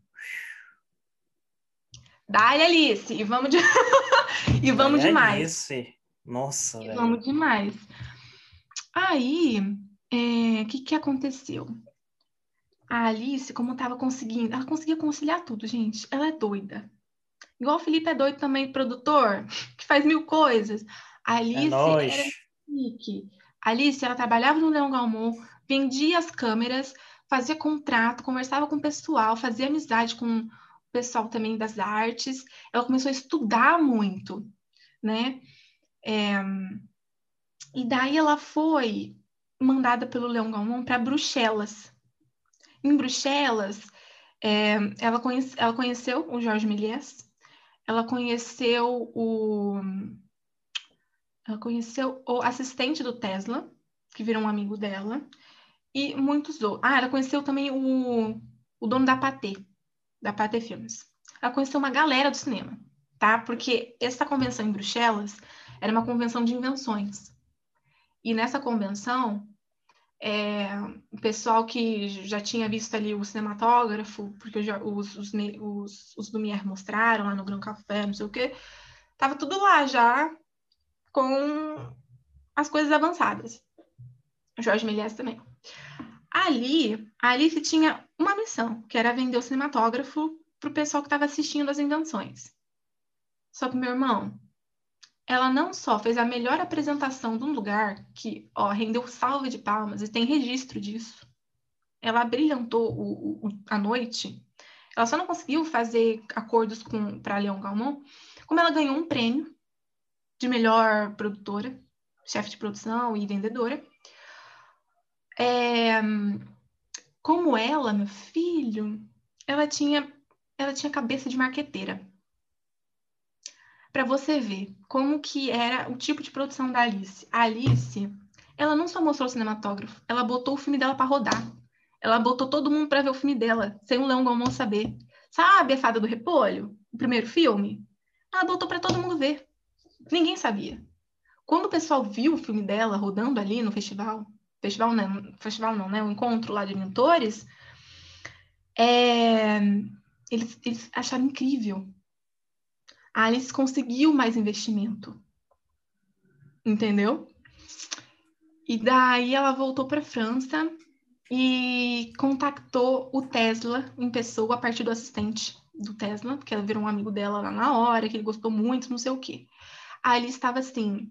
Dai, Alice! E vamos de... e vamos demais. Alice. Nossa, e velho. Vamos demais. Aí, é, que, que aconteceu? A Alice, como estava conseguindo, ela conseguia conciliar tudo, gente. Ela é doida. Igual o Felipe é doido também, produtor, que faz mil coisas. A Alice é era chique. A Alice, ela trabalhava no Leão Galmon, vendia as câmeras, fazia contrato, conversava com o pessoal, fazia amizade com o pessoal também das artes. Ela começou a estudar muito, né? É... E daí ela foi mandada pelo Leão Galmon para Bruxelas. Em Bruxelas, é, ela, conhece, ela conheceu o Jorge Méliès, ela conheceu o ela conheceu o assistente do Tesla, que virou um amigo dela, e muitos outros. Ah, ela conheceu também o, o dono da Pathé, da Pathé Filmes. Ela conheceu uma galera do cinema, tá? Porque essa convenção em Bruxelas era uma convenção de invenções. E nessa convenção, é, o pessoal que já tinha visto ali o cinematógrafo, porque já, os, os, os, os Lumière mostraram lá no Gran Café, não sei o quê, tava tudo lá já com as coisas avançadas. Jorge Méliès também. Ali, a Alice tinha uma missão, que era vender o cinematógrafo para o pessoal que estava assistindo as invenções. Só que, meu irmão, ela não só fez a melhor apresentação de um lugar, que ó, rendeu salve de palmas, e tem registro disso. Ela brilhantou o, o, a noite. Ela só não conseguiu fazer acordos para Leon Galmon, como ela ganhou um prêmio de melhor produtora, chefe de produção e vendedora. É, como ela, meu filho, ela tinha, ela tinha cabeça de marqueteira. Para você ver como que era o tipo de produção da Alice. A Alice, ela não só mostrou o cinematógrafo, ela botou o filme dela para rodar. Ela botou todo mundo para ver o filme dela, sem o Leão Galmon saber. Sabe a Fada do Repolho? O primeiro filme? Ela botou para todo mundo ver. Ninguém sabia. Quando o pessoal viu o filme dela rodando ali no festival, festival não, festival não, né? O encontro lá de mentores, é, eles, eles acharam incrível. Alice conseguiu mais investimento. Entendeu? E daí ela voltou para a França e contactou o Tesla em pessoa a partir do assistente do Tesla, porque ela virou um amigo dela lá na hora, que ele gostou muito, não sei o quê. Aí ele estava assim,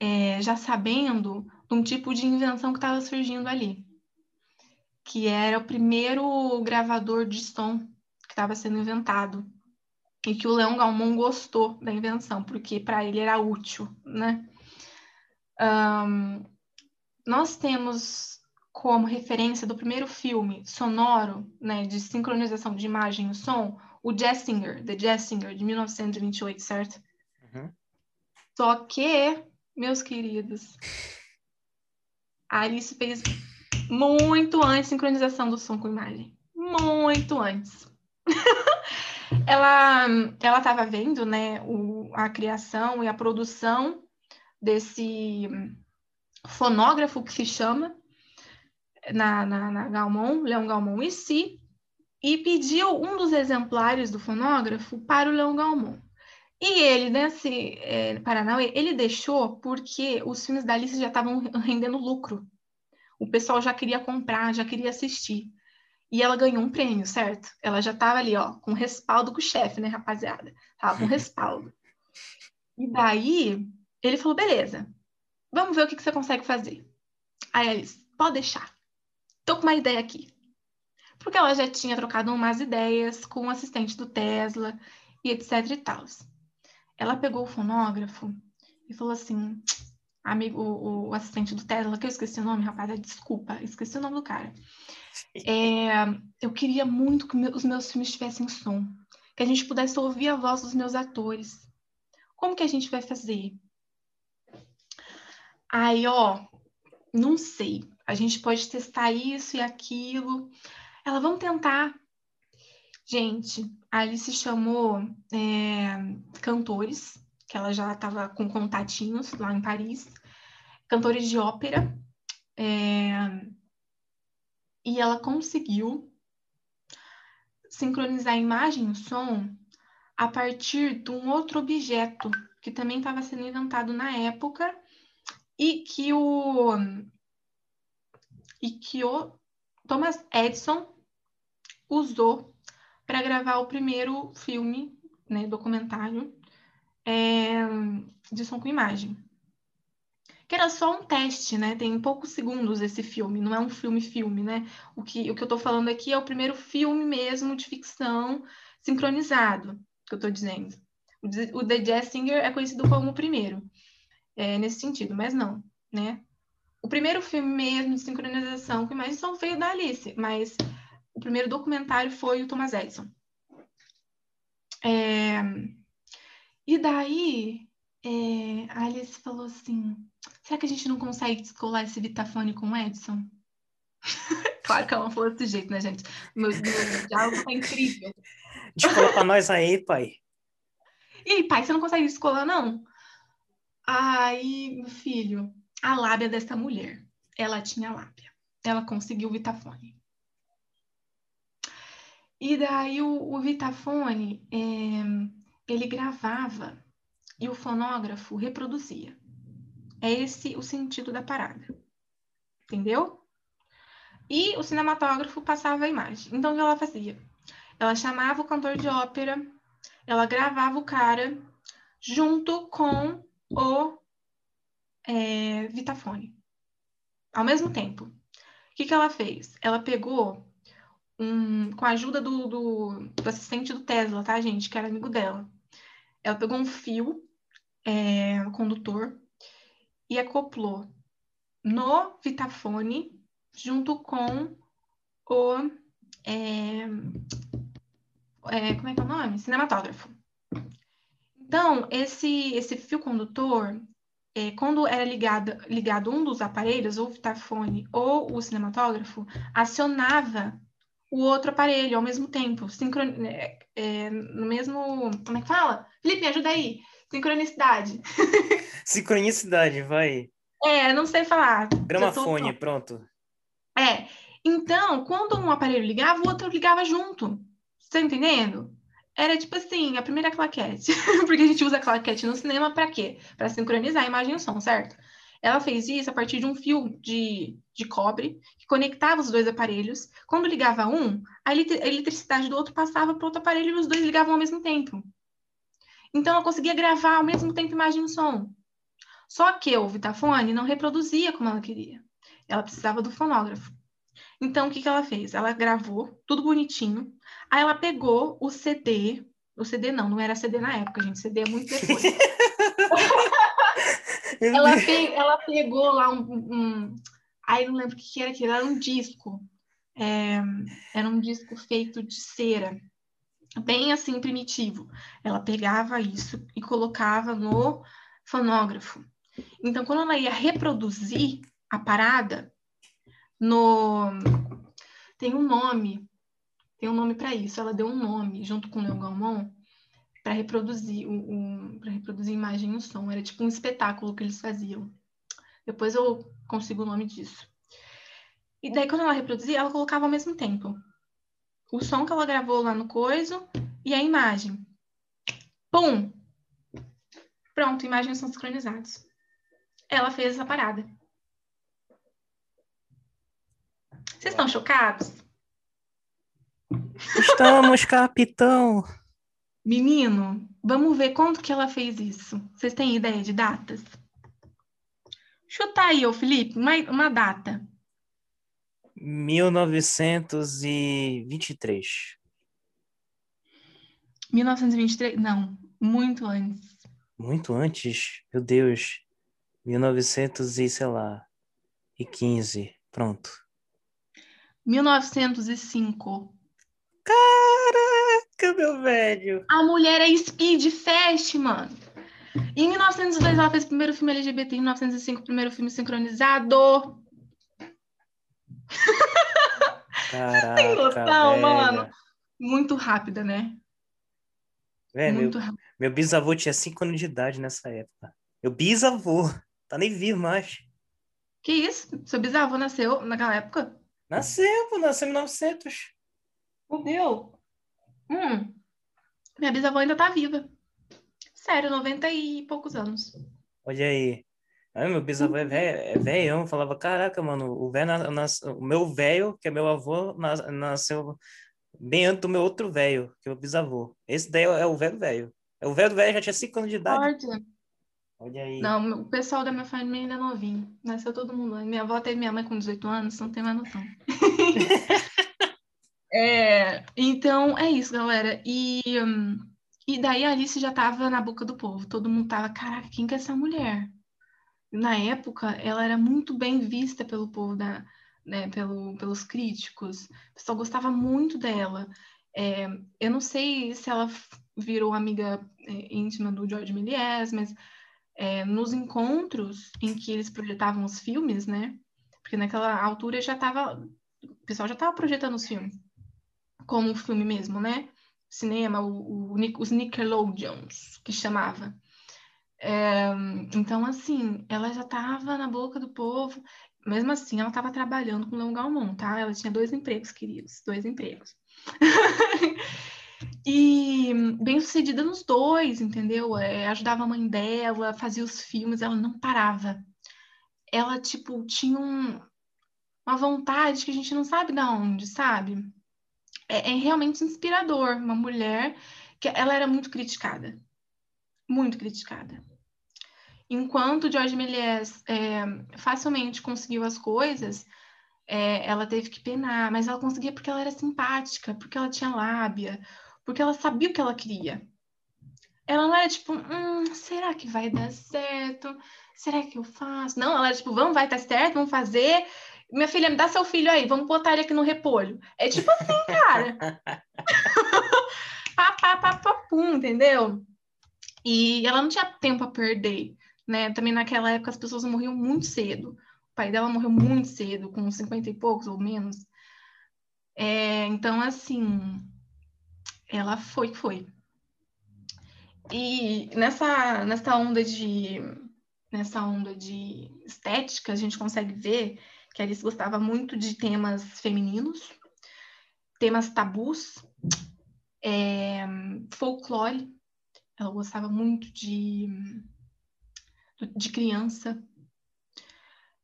é, já sabendo de um tipo de invenção que estava surgindo ali, que era o primeiro gravador de som que estava sendo inventado e que o Leão Galmon gostou da invenção, porque para ele era útil, né? Um, nós temos como referência do primeiro filme sonoro, né, de sincronização de imagem e som, o Jessinger, The Jessinger, de 1928, certo? Uhum. Só que, meus queridos, a Alice fez muito antes sincronização do som com imagem. Muito antes. Ela ela estava vendo né, o, a criação e a produção desse fonógrafo que se chama na, na, na Galmon, Leão Galmon e si, e pediu um dos exemplares do fonógrafo para o Leão Galmon. E ele, nesse é, Paranauê, ele deixou porque os filmes da Alice já estavam rendendo lucro. O pessoal já queria comprar, já queria assistir. E ela ganhou um prêmio, certo? Ela já estava ali, ó, com respaldo com o chefe, né, rapaziada? Tava com respaldo. E daí, ele falou, beleza, vamos ver o que, que você consegue fazer. Aí Alice, pode deixar. Tô com uma ideia aqui. Porque ela já tinha trocado umas ideias com o assistente do Tesla e etc e tal ela pegou o fonógrafo e falou assim, amigo, o, o, assistente do Tesla, que eu esqueci o nome, rapaz, desculpa, esqueci o nome do cara. É, eu queria muito que os meus filmes tivessem som, que a gente pudesse ouvir a voz dos meus atores. Como que a gente vai fazer? Aí, ó, não sei. A gente pode testar isso e aquilo. Ela, vamos tentar. Gente, a Alice chamou é, cantores, que ela já estava com contatinhos lá em Paris, cantores de ópera, é, e ela conseguiu sincronizar a imagem e o som a partir de um outro objeto que também estava sendo inventado na época e que o e que o Thomas Edison usou para gravar o primeiro filme, né, documentário é, de som com imagem. Que era só um teste, né? Tem poucos segundos esse filme, não é um filme-filme, né? O que, o que eu estou falando aqui é o primeiro filme mesmo de ficção sincronizado, que eu estou dizendo. O The Jazz Singer é conhecido como o primeiro, é, nesse sentido, mas não, né? O primeiro filme mesmo de sincronização com imagens só veio da Alice, mas o primeiro documentário foi o Thomas Edison. É... E daí, é... a Alice falou assim: será que a gente não consegue descolar esse Vitafone com o Edson? claro que ela não falou desse jeito, né, gente? Meu, meu diálogo tá incrível. Descola pra nós aí, pai. E aí, pai, você não consegue descolar, não? Aí, meu filho, a lábia dessa mulher. Ela tinha lábia. Ela conseguiu o Vitafone. E daí o, o Vitafone, é, ele gravava e o fonógrafo reproduzia. É esse o sentido da parada. Entendeu? E o cinematógrafo passava a imagem. Então, o que ela fazia? Ela chamava o cantor de ópera, ela gravava o cara junto com o é, Vitafone. Ao mesmo tempo. O que, que ela fez? Ela pegou, um, com a ajuda do, do, do, assistente do Tesla, tá, gente? Que era amigo dela. Ela pegou um fio é, condutor e acoplou no Vitafone junto com o. É, é, como é que é o nome? Cinematógrafo. Então, esse, esse fio condutor, é, quando era ligado, ligado um dos aparelhos, ou o vitafone ou o cinematógrafo, acionava o outro aparelho ao mesmo tempo, sincron... É, é, no mesmo. Como é que fala? Felipe, me ajuda aí. Sincronicidade. Sincronicidade, vai. É, não sei falar. Gramafone, tô... pronto. É. Então, quando um aparelho ligava, o outro ligava junto. Você tá entendendo? Era tipo assim, a primeira claquete. Porque a gente usa claquete no cinema para quê? Para sincronizar a imagem e o som, certo? Ela fez isso a partir de um fio de, de cobre que conectava os dois aparelhos. Quando ligava um, a eletricidade do outro passava para outro aparelho e os dois ligavam ao mesmo tempo. Então ela conseguia gravar ao mesmo tempo imagem e som. Só que o Vitafone não reproduzia como ela queria. Ela precisava do fonógrafo. Então, o que, que ela fez? Ela gravou tudo bonitinho. Aí ela pegou o CD. O CD não, não era CD na época, gente. CD é muito depois. ela, pe... ela pegou lá um, um... Aí não lembro o que era aquilo. Era um disco. É... Era um disco feito de cera. Bem assim, primitivo. Ela pegava isso e colocava no fonógrafo. Então, quando ela ia reproduzir a parada, no tem um nome, tem um nome para isso. Ela deu um nome junto com o Galmon para reproduzir um, um para reproduzir imagem e som. Era tipo um espetáculo que eles faziam. Depois eu consigo o nome disso. E daí quando ela reproduzia, ela colocava ao mesmo tempo o som que ela gravou lá no coiso e a imagem. Pum! Pronto, imagens são sincronizadas. Ela fez essa parada. Vocês estão chocados? Estamos, capitão. Menino, vamos ver quando que ela fez isso. Vocês têm ideia de datas? Chuta aí, ô Felipe, uma, uma data. 1923. 1923? Não, muito antes. Muito antes? Meu Deus. 1900 e sei lá. E 15. Pronto. 1905. Caraca, meu velho. A mulher é Speed Fast, mano. Em 1902 ela fez o primeiro filme LGBT, em 1905 o primeiro filme sincronizado. Caraca, Tem noção, velho. mano? Muito rápida, né? É, Muito meu, rápida. meu bisavô tinha 5 anos de idade nessa época. Meu bisavô. Tá nem vivo mais. Que isso? Seu bisavô nasceu naquela época? Nasceu, pô, nasceu em 1900. Fudeu. Hum. Minha bisavó ainda tá viva. Sério, 90 e poucos anos. Olha aí. Aí meu bisavô é velho, é velhão, falava, caraca, mano, o, véio nas, o meu velho, que é meu avô, nas, nasceu bem antes do meu outro velho, que é o bisavô. Esse daí é o velho velho. É o velho velho já tinha 5 anos de idade. Forte. Olha aí. Não, o pessoal da minha família ainda é novinho. Nasceu todo mundo. Minha avó teve minha mãe com 18 anos, não tem mais noção. é, então, é isso, galera. E, hum, e daí a Alice já tava na boca do povo. Todo mundo tava, caraca, quem que é essa mulher? Na época, ela era muito bem vista pelo povo da, né, pelo, pelos críticos. O pessoal gostava muito dela. É, eu não sei se ela virou amiga é, íntima do George Méliès, mas é, nos encontros em que eles projetavam os filmes, né? Porque naquela altura já estava, o pessoal já estava projetando os filmes como um filme mesmo, né? Cinema, o, o, os Nickelodeons, que chamava. É, então, assim, ela já estava na boca do povo. Mesmo assim, ela estava trabalhando com o Galmon, tá? Ela tinha dois empregos, queridos, dois empregos. E bem sucedida nos dois, entendeu? É, ajudava a mãe dela, fazia os filmes, ela não parava. Ela, tipo, tinha um, uma vontade que a gente não sabe de onde, sabe? É, é, realmente inspirador. Uma mulher que ela era muito criticada. Muito criticada. Enquanto George Méliès é, facilmente conseguiu as coisas, é, ela teve que penar, mas ela conseguia porque ela era simpática, porque ela tinha lábia, porque ela sabia o que ela queria. Ela não era tipo, hum, será que vai dar certo? Será que eu faço? Não, ela era tipo, vamos, vai dar certo, vamos fazer. Minha filha, me dá seu filho aí, vamos botar ele aqui no repolho. É tipo assim, cara. pá, pá, pá, pá, pum, entendeu? E ela não tinha tempo a perder, né? Também naquela época as pessoas morriam muito cedo. O pai dela morreu muito cedo, com 50 e poucos ou menos. É, então, assim, ela foi foi. E nessa, nessa onda de nessa onda de estética, a gente consegue ver que Alice gostava muito de temas femininos, temas tabus, é, folclore. Ela gostava muito de, de criança.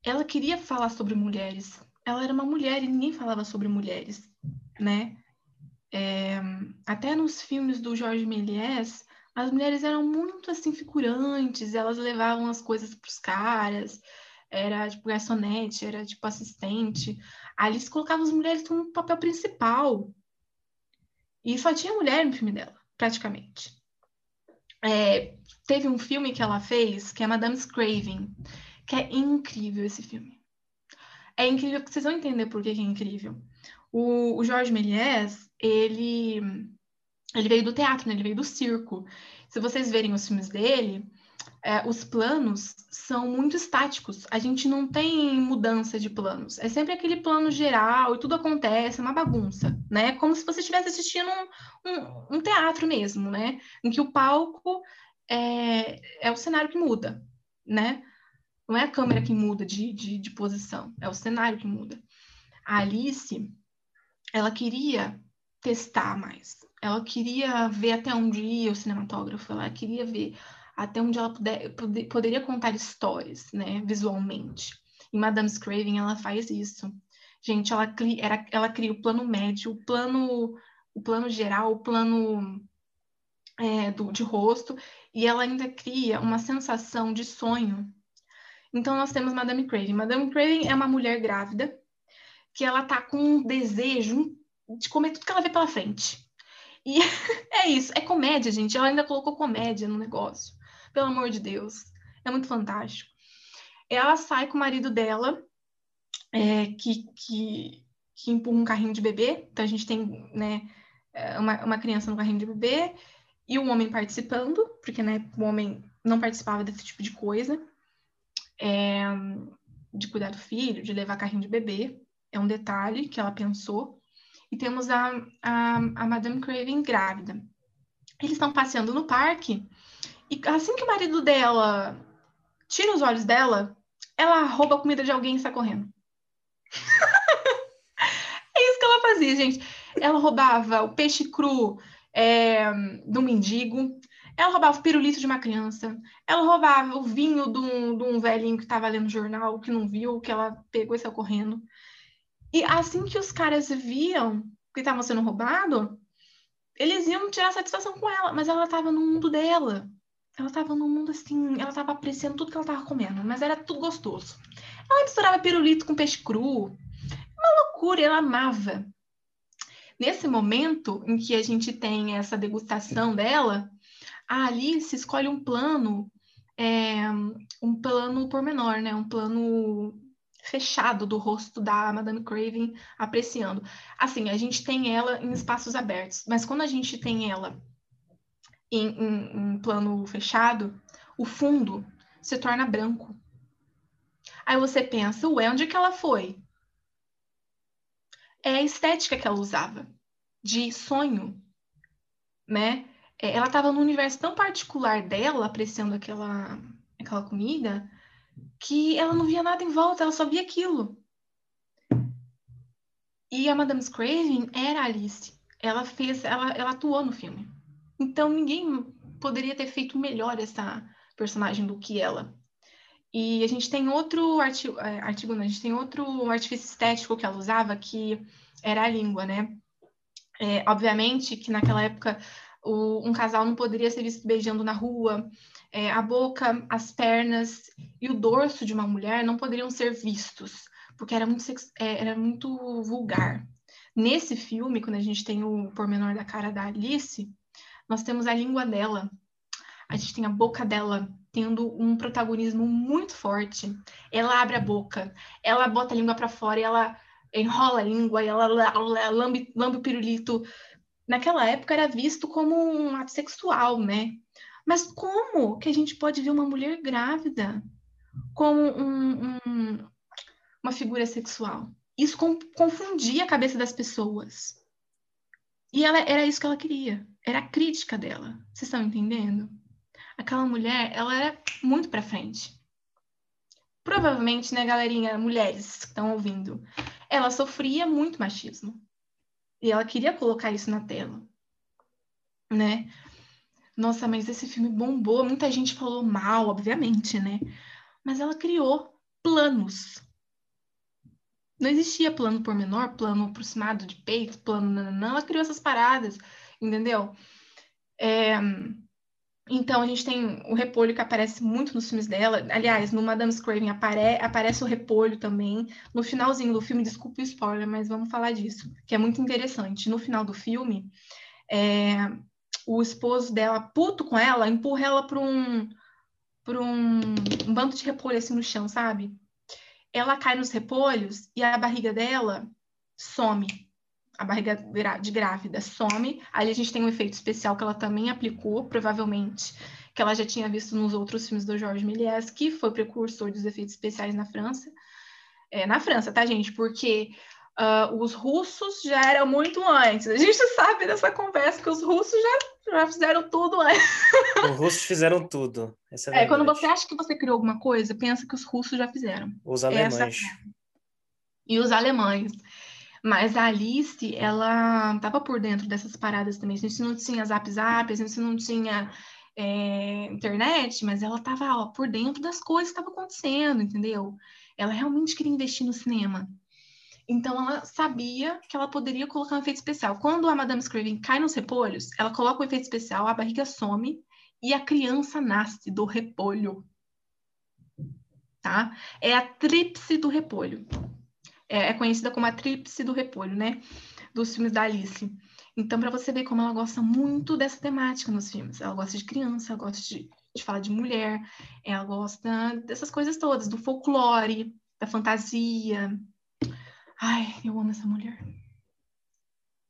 Ela queria falar sobre mulheres. Ela era uma mulher e ninguém falava sobre mulheres, né? É, até nos filmes do Jorge Méliès, as mulheres eram muito assim figurantes, elas levavam as coisas para os caras, era tipo garçonete, era tipo assistente. A Alice colocava as mulheres como papel principal. E só tinha mulher no filme dela, praticamente. É, teve um filme que ela fez, que é Madame Craven, que é incrível esse filme. É incrível, vocês vão entender por que é incrível. O, o Jorge Méliès, ele, ele veio do teatro, né? ele veio do circo. Se vocês verem os filmes dele, é, os planos são muito estáticos. A gente não tem mudança de planos. É sempre aquele plano geral e tudo acontece, é uma bagunça, né? Como se você estivesse assistindo um, um, um, teatro mesmo, né? Em que o palco é, é o cenário que muda, né? Não é a câmera que muda de, de, de posição, é o cenário que muda. A Alice, ela queria testar mais. Ela queria ver até onde ia o cinematógrafo, ela queria ver até onde ela puder, poder, poderia contar histórias, né, visualmente. Em Madame Craven ela faz isso. Gente, ela cria, era, ela cria o plano médio, o plano, o plano geral, o plano é, do, de rosto, e ela ainda cria uma sensação de sonho. Então nós temos Madame Craven. Madame Craven é uma mulher grávida que ela tá com um desejo de comer tudo que ela vê pela frente. E é isso, é comédia, gente. Ela ainda colocou comédia no negócio. Pelo amor de Deus. É muito fantástico. Ela sai com o marido dela, é, que, que, que empurra um carrinho de bebê. Então a gente tem né, é, uma, uma criança no carrinho de bebê e um homem participando, porque né, o homem não participava desse tipo de coisa. É, de cuidar do filho, de levar carrinho de bebê é um detalhe que ela pensou. E temos a, a, a Madame Craven grávida. Eles estão passeando no parque e assim que o marido dela tira os olhos dela, ela rouba a comida de alguém e sai correndo. é isso que ela fazia, gente. Ela roubava o peixe cru é, do mendigo, Ela roubava o pirulito de uma criança, ela roubava o vinho de um, de um velhinho que estava lendo jornal, que não viu, que ela pegou e saiu correndo. E assim que os caras viam que estavam sendo roubados, eles iam tirar satisfação com ela, mas ela estava no mundo dela. Ela estava no mundo assim, ela estava apreciando tudo que ela estava comendo, mas era tudo gostoso. Ela misturava pirulito com peixe cru. Uma loucura, ela amava. Nesse momento em que a gente tem essa degustação dela, a Alice escolhe um plano, é, um plano pormenor, né? Um plano fechado do rosto da Madame Craven apreciando. Assim, a gente tem ela em espaços abertos, mas quando a gente tem ela em, em plano fechado, o fundo se torna branco. Aí você pensa, ué, onde é que ela foi? É a estética que ela usava, de sonho, né? É, ela estava num universo tão particular dela, apreciando aquela, aquela comida, que ela não via nada em volta, ela só via aquilo. E a Madame Craven era Alice. Ela fez, ela, ela atuou no filme. Então ninguém poderia ter feito melhor essa personagem do que ela. E a gente tem outro artigo, é, artigo não, a gente tem outro artifício estético que ela usava, que era a língua, né? É, obviamente que naquela época o, um casal não poderia ser visto beijando na rua, é, a boca, as pernas e o dorso de uma mulher não poderiam ser vistos, porque era muito, é, era muito vulgar. Nesse filme, quando a gente tem o pormenor da cara da Alice, nós temos a língua dela, a gente tem a boca dela tendo um protagonismo muito forte. Ela abre a boca, ela bota a língua para fora ela enrola a língua ela lambe, lambe o pirulito naquela época era visto como um ato sexual, né? Mas como que a gente pode ver uma mulher grávida como um, um, uma figura sexual? Isso confundia a cabeça das pessoas. E ela, era isso que ela queria. Era a crítica dela. Vocês estão entendendo? Aquela mulher, ela era muito para frente. Provavelmente, né, galerinha, mulheres que estão ouvindo, ela sofria muito machismo. E ela queria colocar isso na tela, né? Nossa, mas esse filme bombou, muita gente falou mal, obviamente, né? Mas ela criou planos. Não existia plano pormenor, plano aproximado de peito, plano nananã. Ela criou essas paradas, entendeu? É, então, a gente tem o repolho que aparece muito nos filmes dela. Aliás, no Madame Craven apare aparece o repolho também. No finalzinho do filme, desculpe o spoiler, mas vamos falar disso, que é muito interessante. No final do filme, é, o esposo dela, puto com ela, empurra ela para um, um, um bando de repolho assim no chão, sabe? Ela cai nos repolhos e a barriga dela some a barriga de grávida some. Ali a gente tem um efeito especial que ela também aplicou, provavelmente, que ela já tinha visto nos outros filmes do Georges Méliès, que foi precursor dos efeitos especiais na França. É, na França, tá, gente? Porque uh, os russos já eram muito antes. A gente sabe dessa conversa que os russos já, já fizeram tudo antes. Os russos fizeram tudo. é, é quando você acha que você criou alguma coisa, pensa que os russos já fizeram. Os alemães. Essa... E os alemães. Mas a Alice, ela estava por dentro dessas paradas também. A gente não tinha zap zap, a gente não tinha é, internet, mas ela estava por dentro das coisas que estavam acontecendo, entendeu? Ela realmente queria investir no cinema. Então ela sabia que ela poderia colocar um efeito especial. Quando a Madame Scriven cai nos repolhos, ela coloca o efeito especial, a barriga some e a criança nasce do repolho. Tá? É a tríplice do repolho é, é conhecida como a tríplice do repolho, né? Dos filmes da Alice. Então, para você ver como ela gosta muito dessa temática nos filmes. Ela gosta de criança, ela gosta de, de falar de mulher, ela gosta dessas coisas todas, do folclore, da fantasia. Ai, eu amo essa mulher.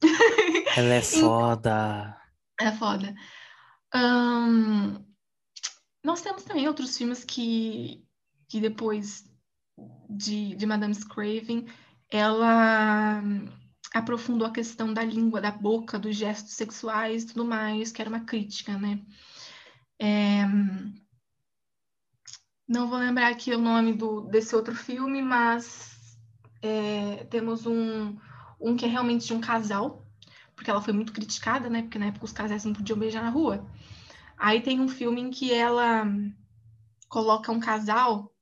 Ela é foda. Ela é foda. Um, nós temos também outros filmes que, que depois de, de Madame Craven, ela aprofundou a questão da língua, da boca, dos gestos sexuais e tudo mais, que era uma crítica, né? É... Não vou lembrar aqui o nome do, desse outro filme, mas é, temos um, um que é realmente de um casal, porque ela foi muito criticada, né? Porque na época os casais não podiam beijar na rua. Aí tem um filme em que ela coloca um casal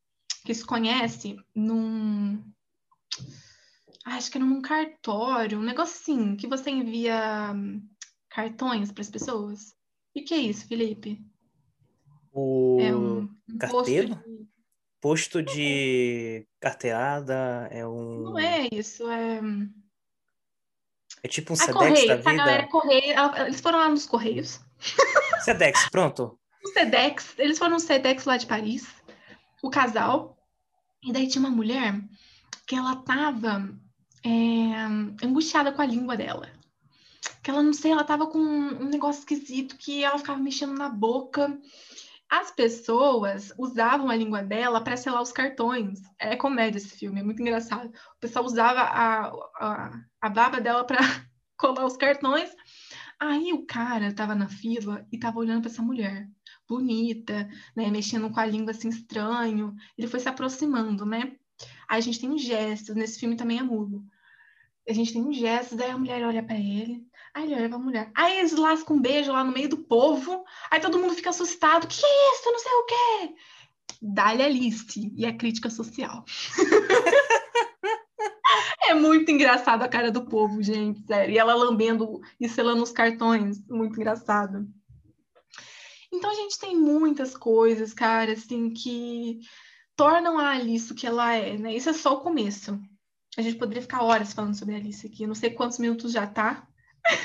que se conhece num. Acho que era num cartório, um negócio assim, que você envia cartões para as pessoas. E que é isso, Felipe? O É um, um carteiro? posto de... Posto de carteirada é um. Não é isso, é. É tipo um A Sedex da Correio, a galera vida. Correio, eles foram lá nos Correios. Sedex, pronto. O Sedex, eles foram no Sedex lá de Paris, o casal. E daí tinha uma mulher que ela tava é, angustiada com a língua dela. Que ela, não sei, ela tava com um negócio esquisito que ela ficava mexendo na boca. As pessoas usavam a língua dela para selar os cartões. É comédia esse filme, é muito engraçado. O pessoal usava a, a, a baba dela para colar os cartões. Aí o cara tava na fila e tava olhando para essa mulher, bonita, né, mexendo com a língua assim estranho. Ele foi se aproximando, né? Aí a gente tem um gesto, nesse filme também é mudo. A gente tem um gesto, daí a mulher olha para ele, aí ele olha pra mulher. Aí eles lascam um beijo lá no meio do povo, aí todo mundo fica assustado. Que é isso? Não sei o quê. Dá-lhe a liste e a crítica social. É muito engraçado a cara do povo, gente, sério. E ela lambendo e selando os cartões, muito engraçado. Então a gente tem muitas coisas, cara, assim, que tornam a Alice o que ela é, né? Isso é só o começo. A gente poderia ficar horas falando sobre a Alice aqui. Eu não sei quantos minutos já tá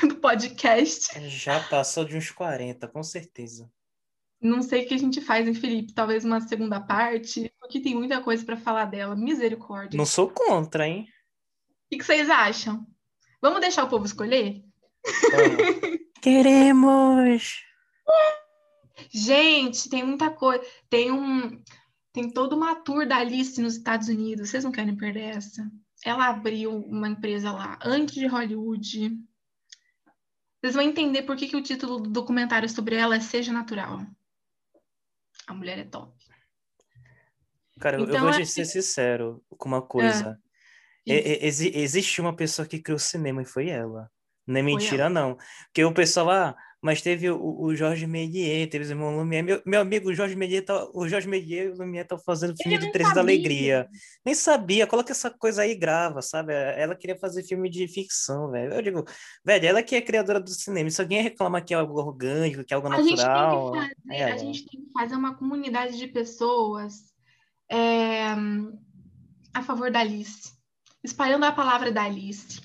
do podcast. Já passou de uns 40, com certeza. Não sei o que a gente faz, hein, Felipe? Talvez uma segunda parte, porque tem muita coisa para falar dela. Misericórdia. Não sou contra, hein? O que vocês acham? Vamos deixar o povo escolher? Queremos! Gente, tem muita coisa. Tem um, tem toda uma tour da Alice nos Estados Unidos. Vocês não querem perder essa? Ela abriu uma empresa lá antes de Hollywood. Vocês vão entender por que, que o título do documentário sobre ela é Seja Natural. A mulher é top. Cara, eu- eu Então, vou te ser sincero com uma coisa. Exi- existe uma pessoa que criou o cinema e foi ela. Não é mentira, não. Porque o pessoal, ah, mas teve o, o Jorge Méliès, teve os irmãos Lumière. Meu, meu amigo, Jorge Méliès tá, o Jorge Méliès e o Lumière estão fazendo filme nem Três da. Alegria. Nem sabia, coloca essa coisa aí e grava, sabe? Ela queria fazer filme de ficção, velho. Eu digo, velho, ela que é criadora do cinema. Se alguém reclama que é algo orgânico, que é algo A gente natural, que é fazer, a gente tem que fazer uma comunidade de pessoas é, a favor da Alice, espalhando a palavra da Alice.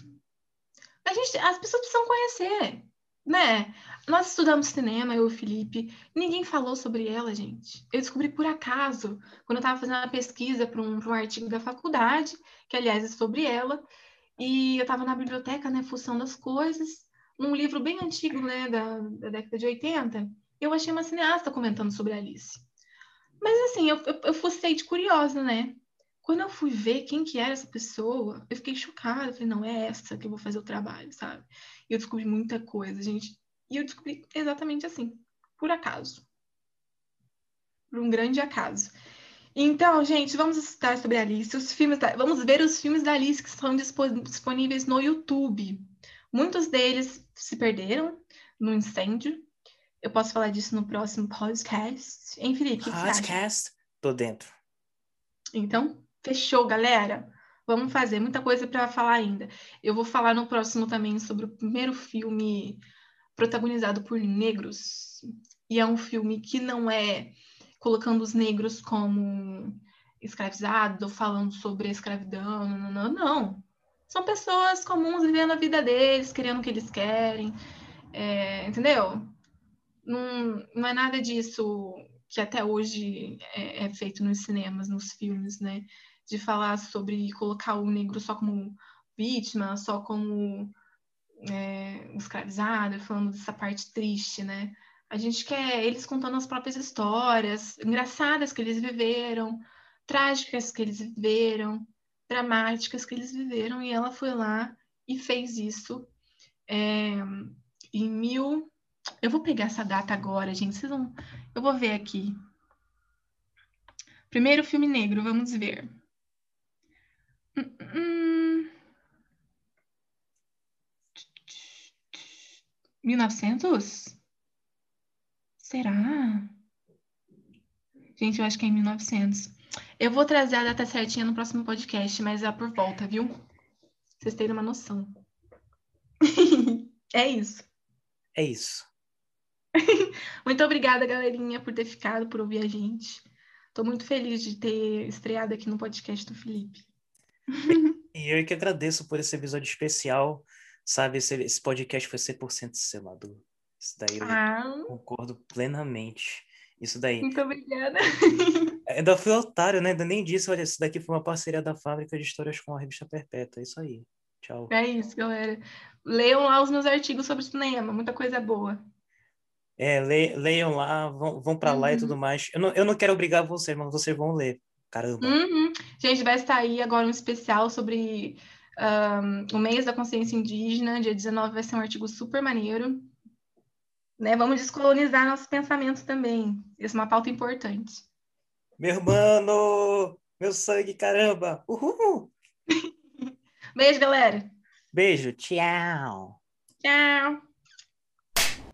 A gente, as pessoas precisam conhecer, né? Nós estudamos cinema, eu e o Felipe, ninguém falou sobre ela, gente. Eu descobri por acaso, quando eu estava fazendo uma pesquisa para um, um artigo da faculdade, que aliás é sobre ela, e eu estava na biblioteca, né, fuçando as coisas, num livro bem antigo, né, da, da década de 80, eu achei uma cineasta comentando sobre Alice. Mas assim, eu, eu, eu fucei de curiosa, né? Quando eu fui ver quem que era essa pessoa, eu fiquei chocada. Eu falei, não, é essa que eu vou fazer o trabalho, sabe? E eu descobri muita coisa, gente. E eu descobri exatamente assim, por acaso. Por um grande acaso. Então, gente, vamos estudar sobre a Alice. Os filmes da... Vamos ver os filmes da Alice que estão dispo- disponíveis no YouTube. Muitos deles se perderam no incêndio. Eu posso falar disso no próximo podcast. Hein, Felipe? Podcast, tô dentro. Então, fechou, galera. Vamos fazer muita coisa para falar ainda. Eu vou falar no próximo também sobre o primeiro filme protagonizado por negros. E é um filme que não é colocando os negros como escravizados ou falando sobre a escravidão, não, não, não. São pessoas comuns vivendo a vida deles, querendo o que eles querem, é, entendeu? Não, não é nada disso que até hoje é, é feito nos cinemas, nos filmes, né? De falar sobre colocar o negro só como vítima, só como é, escravizado, falando dessa parte triste, né? A gente quer eles contando as próprias histórias, engraçadas que eles viveram, trágicas que eles viveram, dramáticas que eles viveram, e ela foi lá e fez isso é, em mil. Eu vou pegar essa data agora, gente. Vocês vão. Eu vou ver aqui. Primeiro filme negro, vamos ver. Hum, hum. 1900? Será? Gente, eu acho que é em 1900. Eu vou trazer a data certinha no próximo podcast, mas é por volta, viu? Pra vocês terem uma noção. é isso. É isso. Muito obrigada, galerinha, por ter ficado, por ouvir a gente. Estou muito feliz de ter estreado aqui no podcast do Felipe. E eu que agradeço por esse episódio especial. Sabe, esse, esse podcast foi 100% selador. Isso daí eu Ah, concordo plenamente. Isso daí. muito obrigada. Ainda fui otário, né? Ainda nem disse, olha, isso daqui foi uma parceria da Fábrica de Histórias com a Revista Perpétua. É isso aí. Tchau. É isso, galera. Leiam lá os meus artigos sobre cinema, muita coisa boa. É, le- leiam lá, vão, vão para lá e Uhum. tudo mais. Eu não, eu não quero obrigar vocês, mas vocês vão ler. Caramba. Uhum. Gente, vai sair agora um especial sobre ahn, o mês da consciência indígena. Dia 19 vai ser um artigo super maneiro. Né? Vamos descolonizar nossos pensamentos também. Essa é uma pauta importante. Meu irmão! Meu sangue, caramba! Uhul! Beijo, galera. Beijo, tchau! Tchau.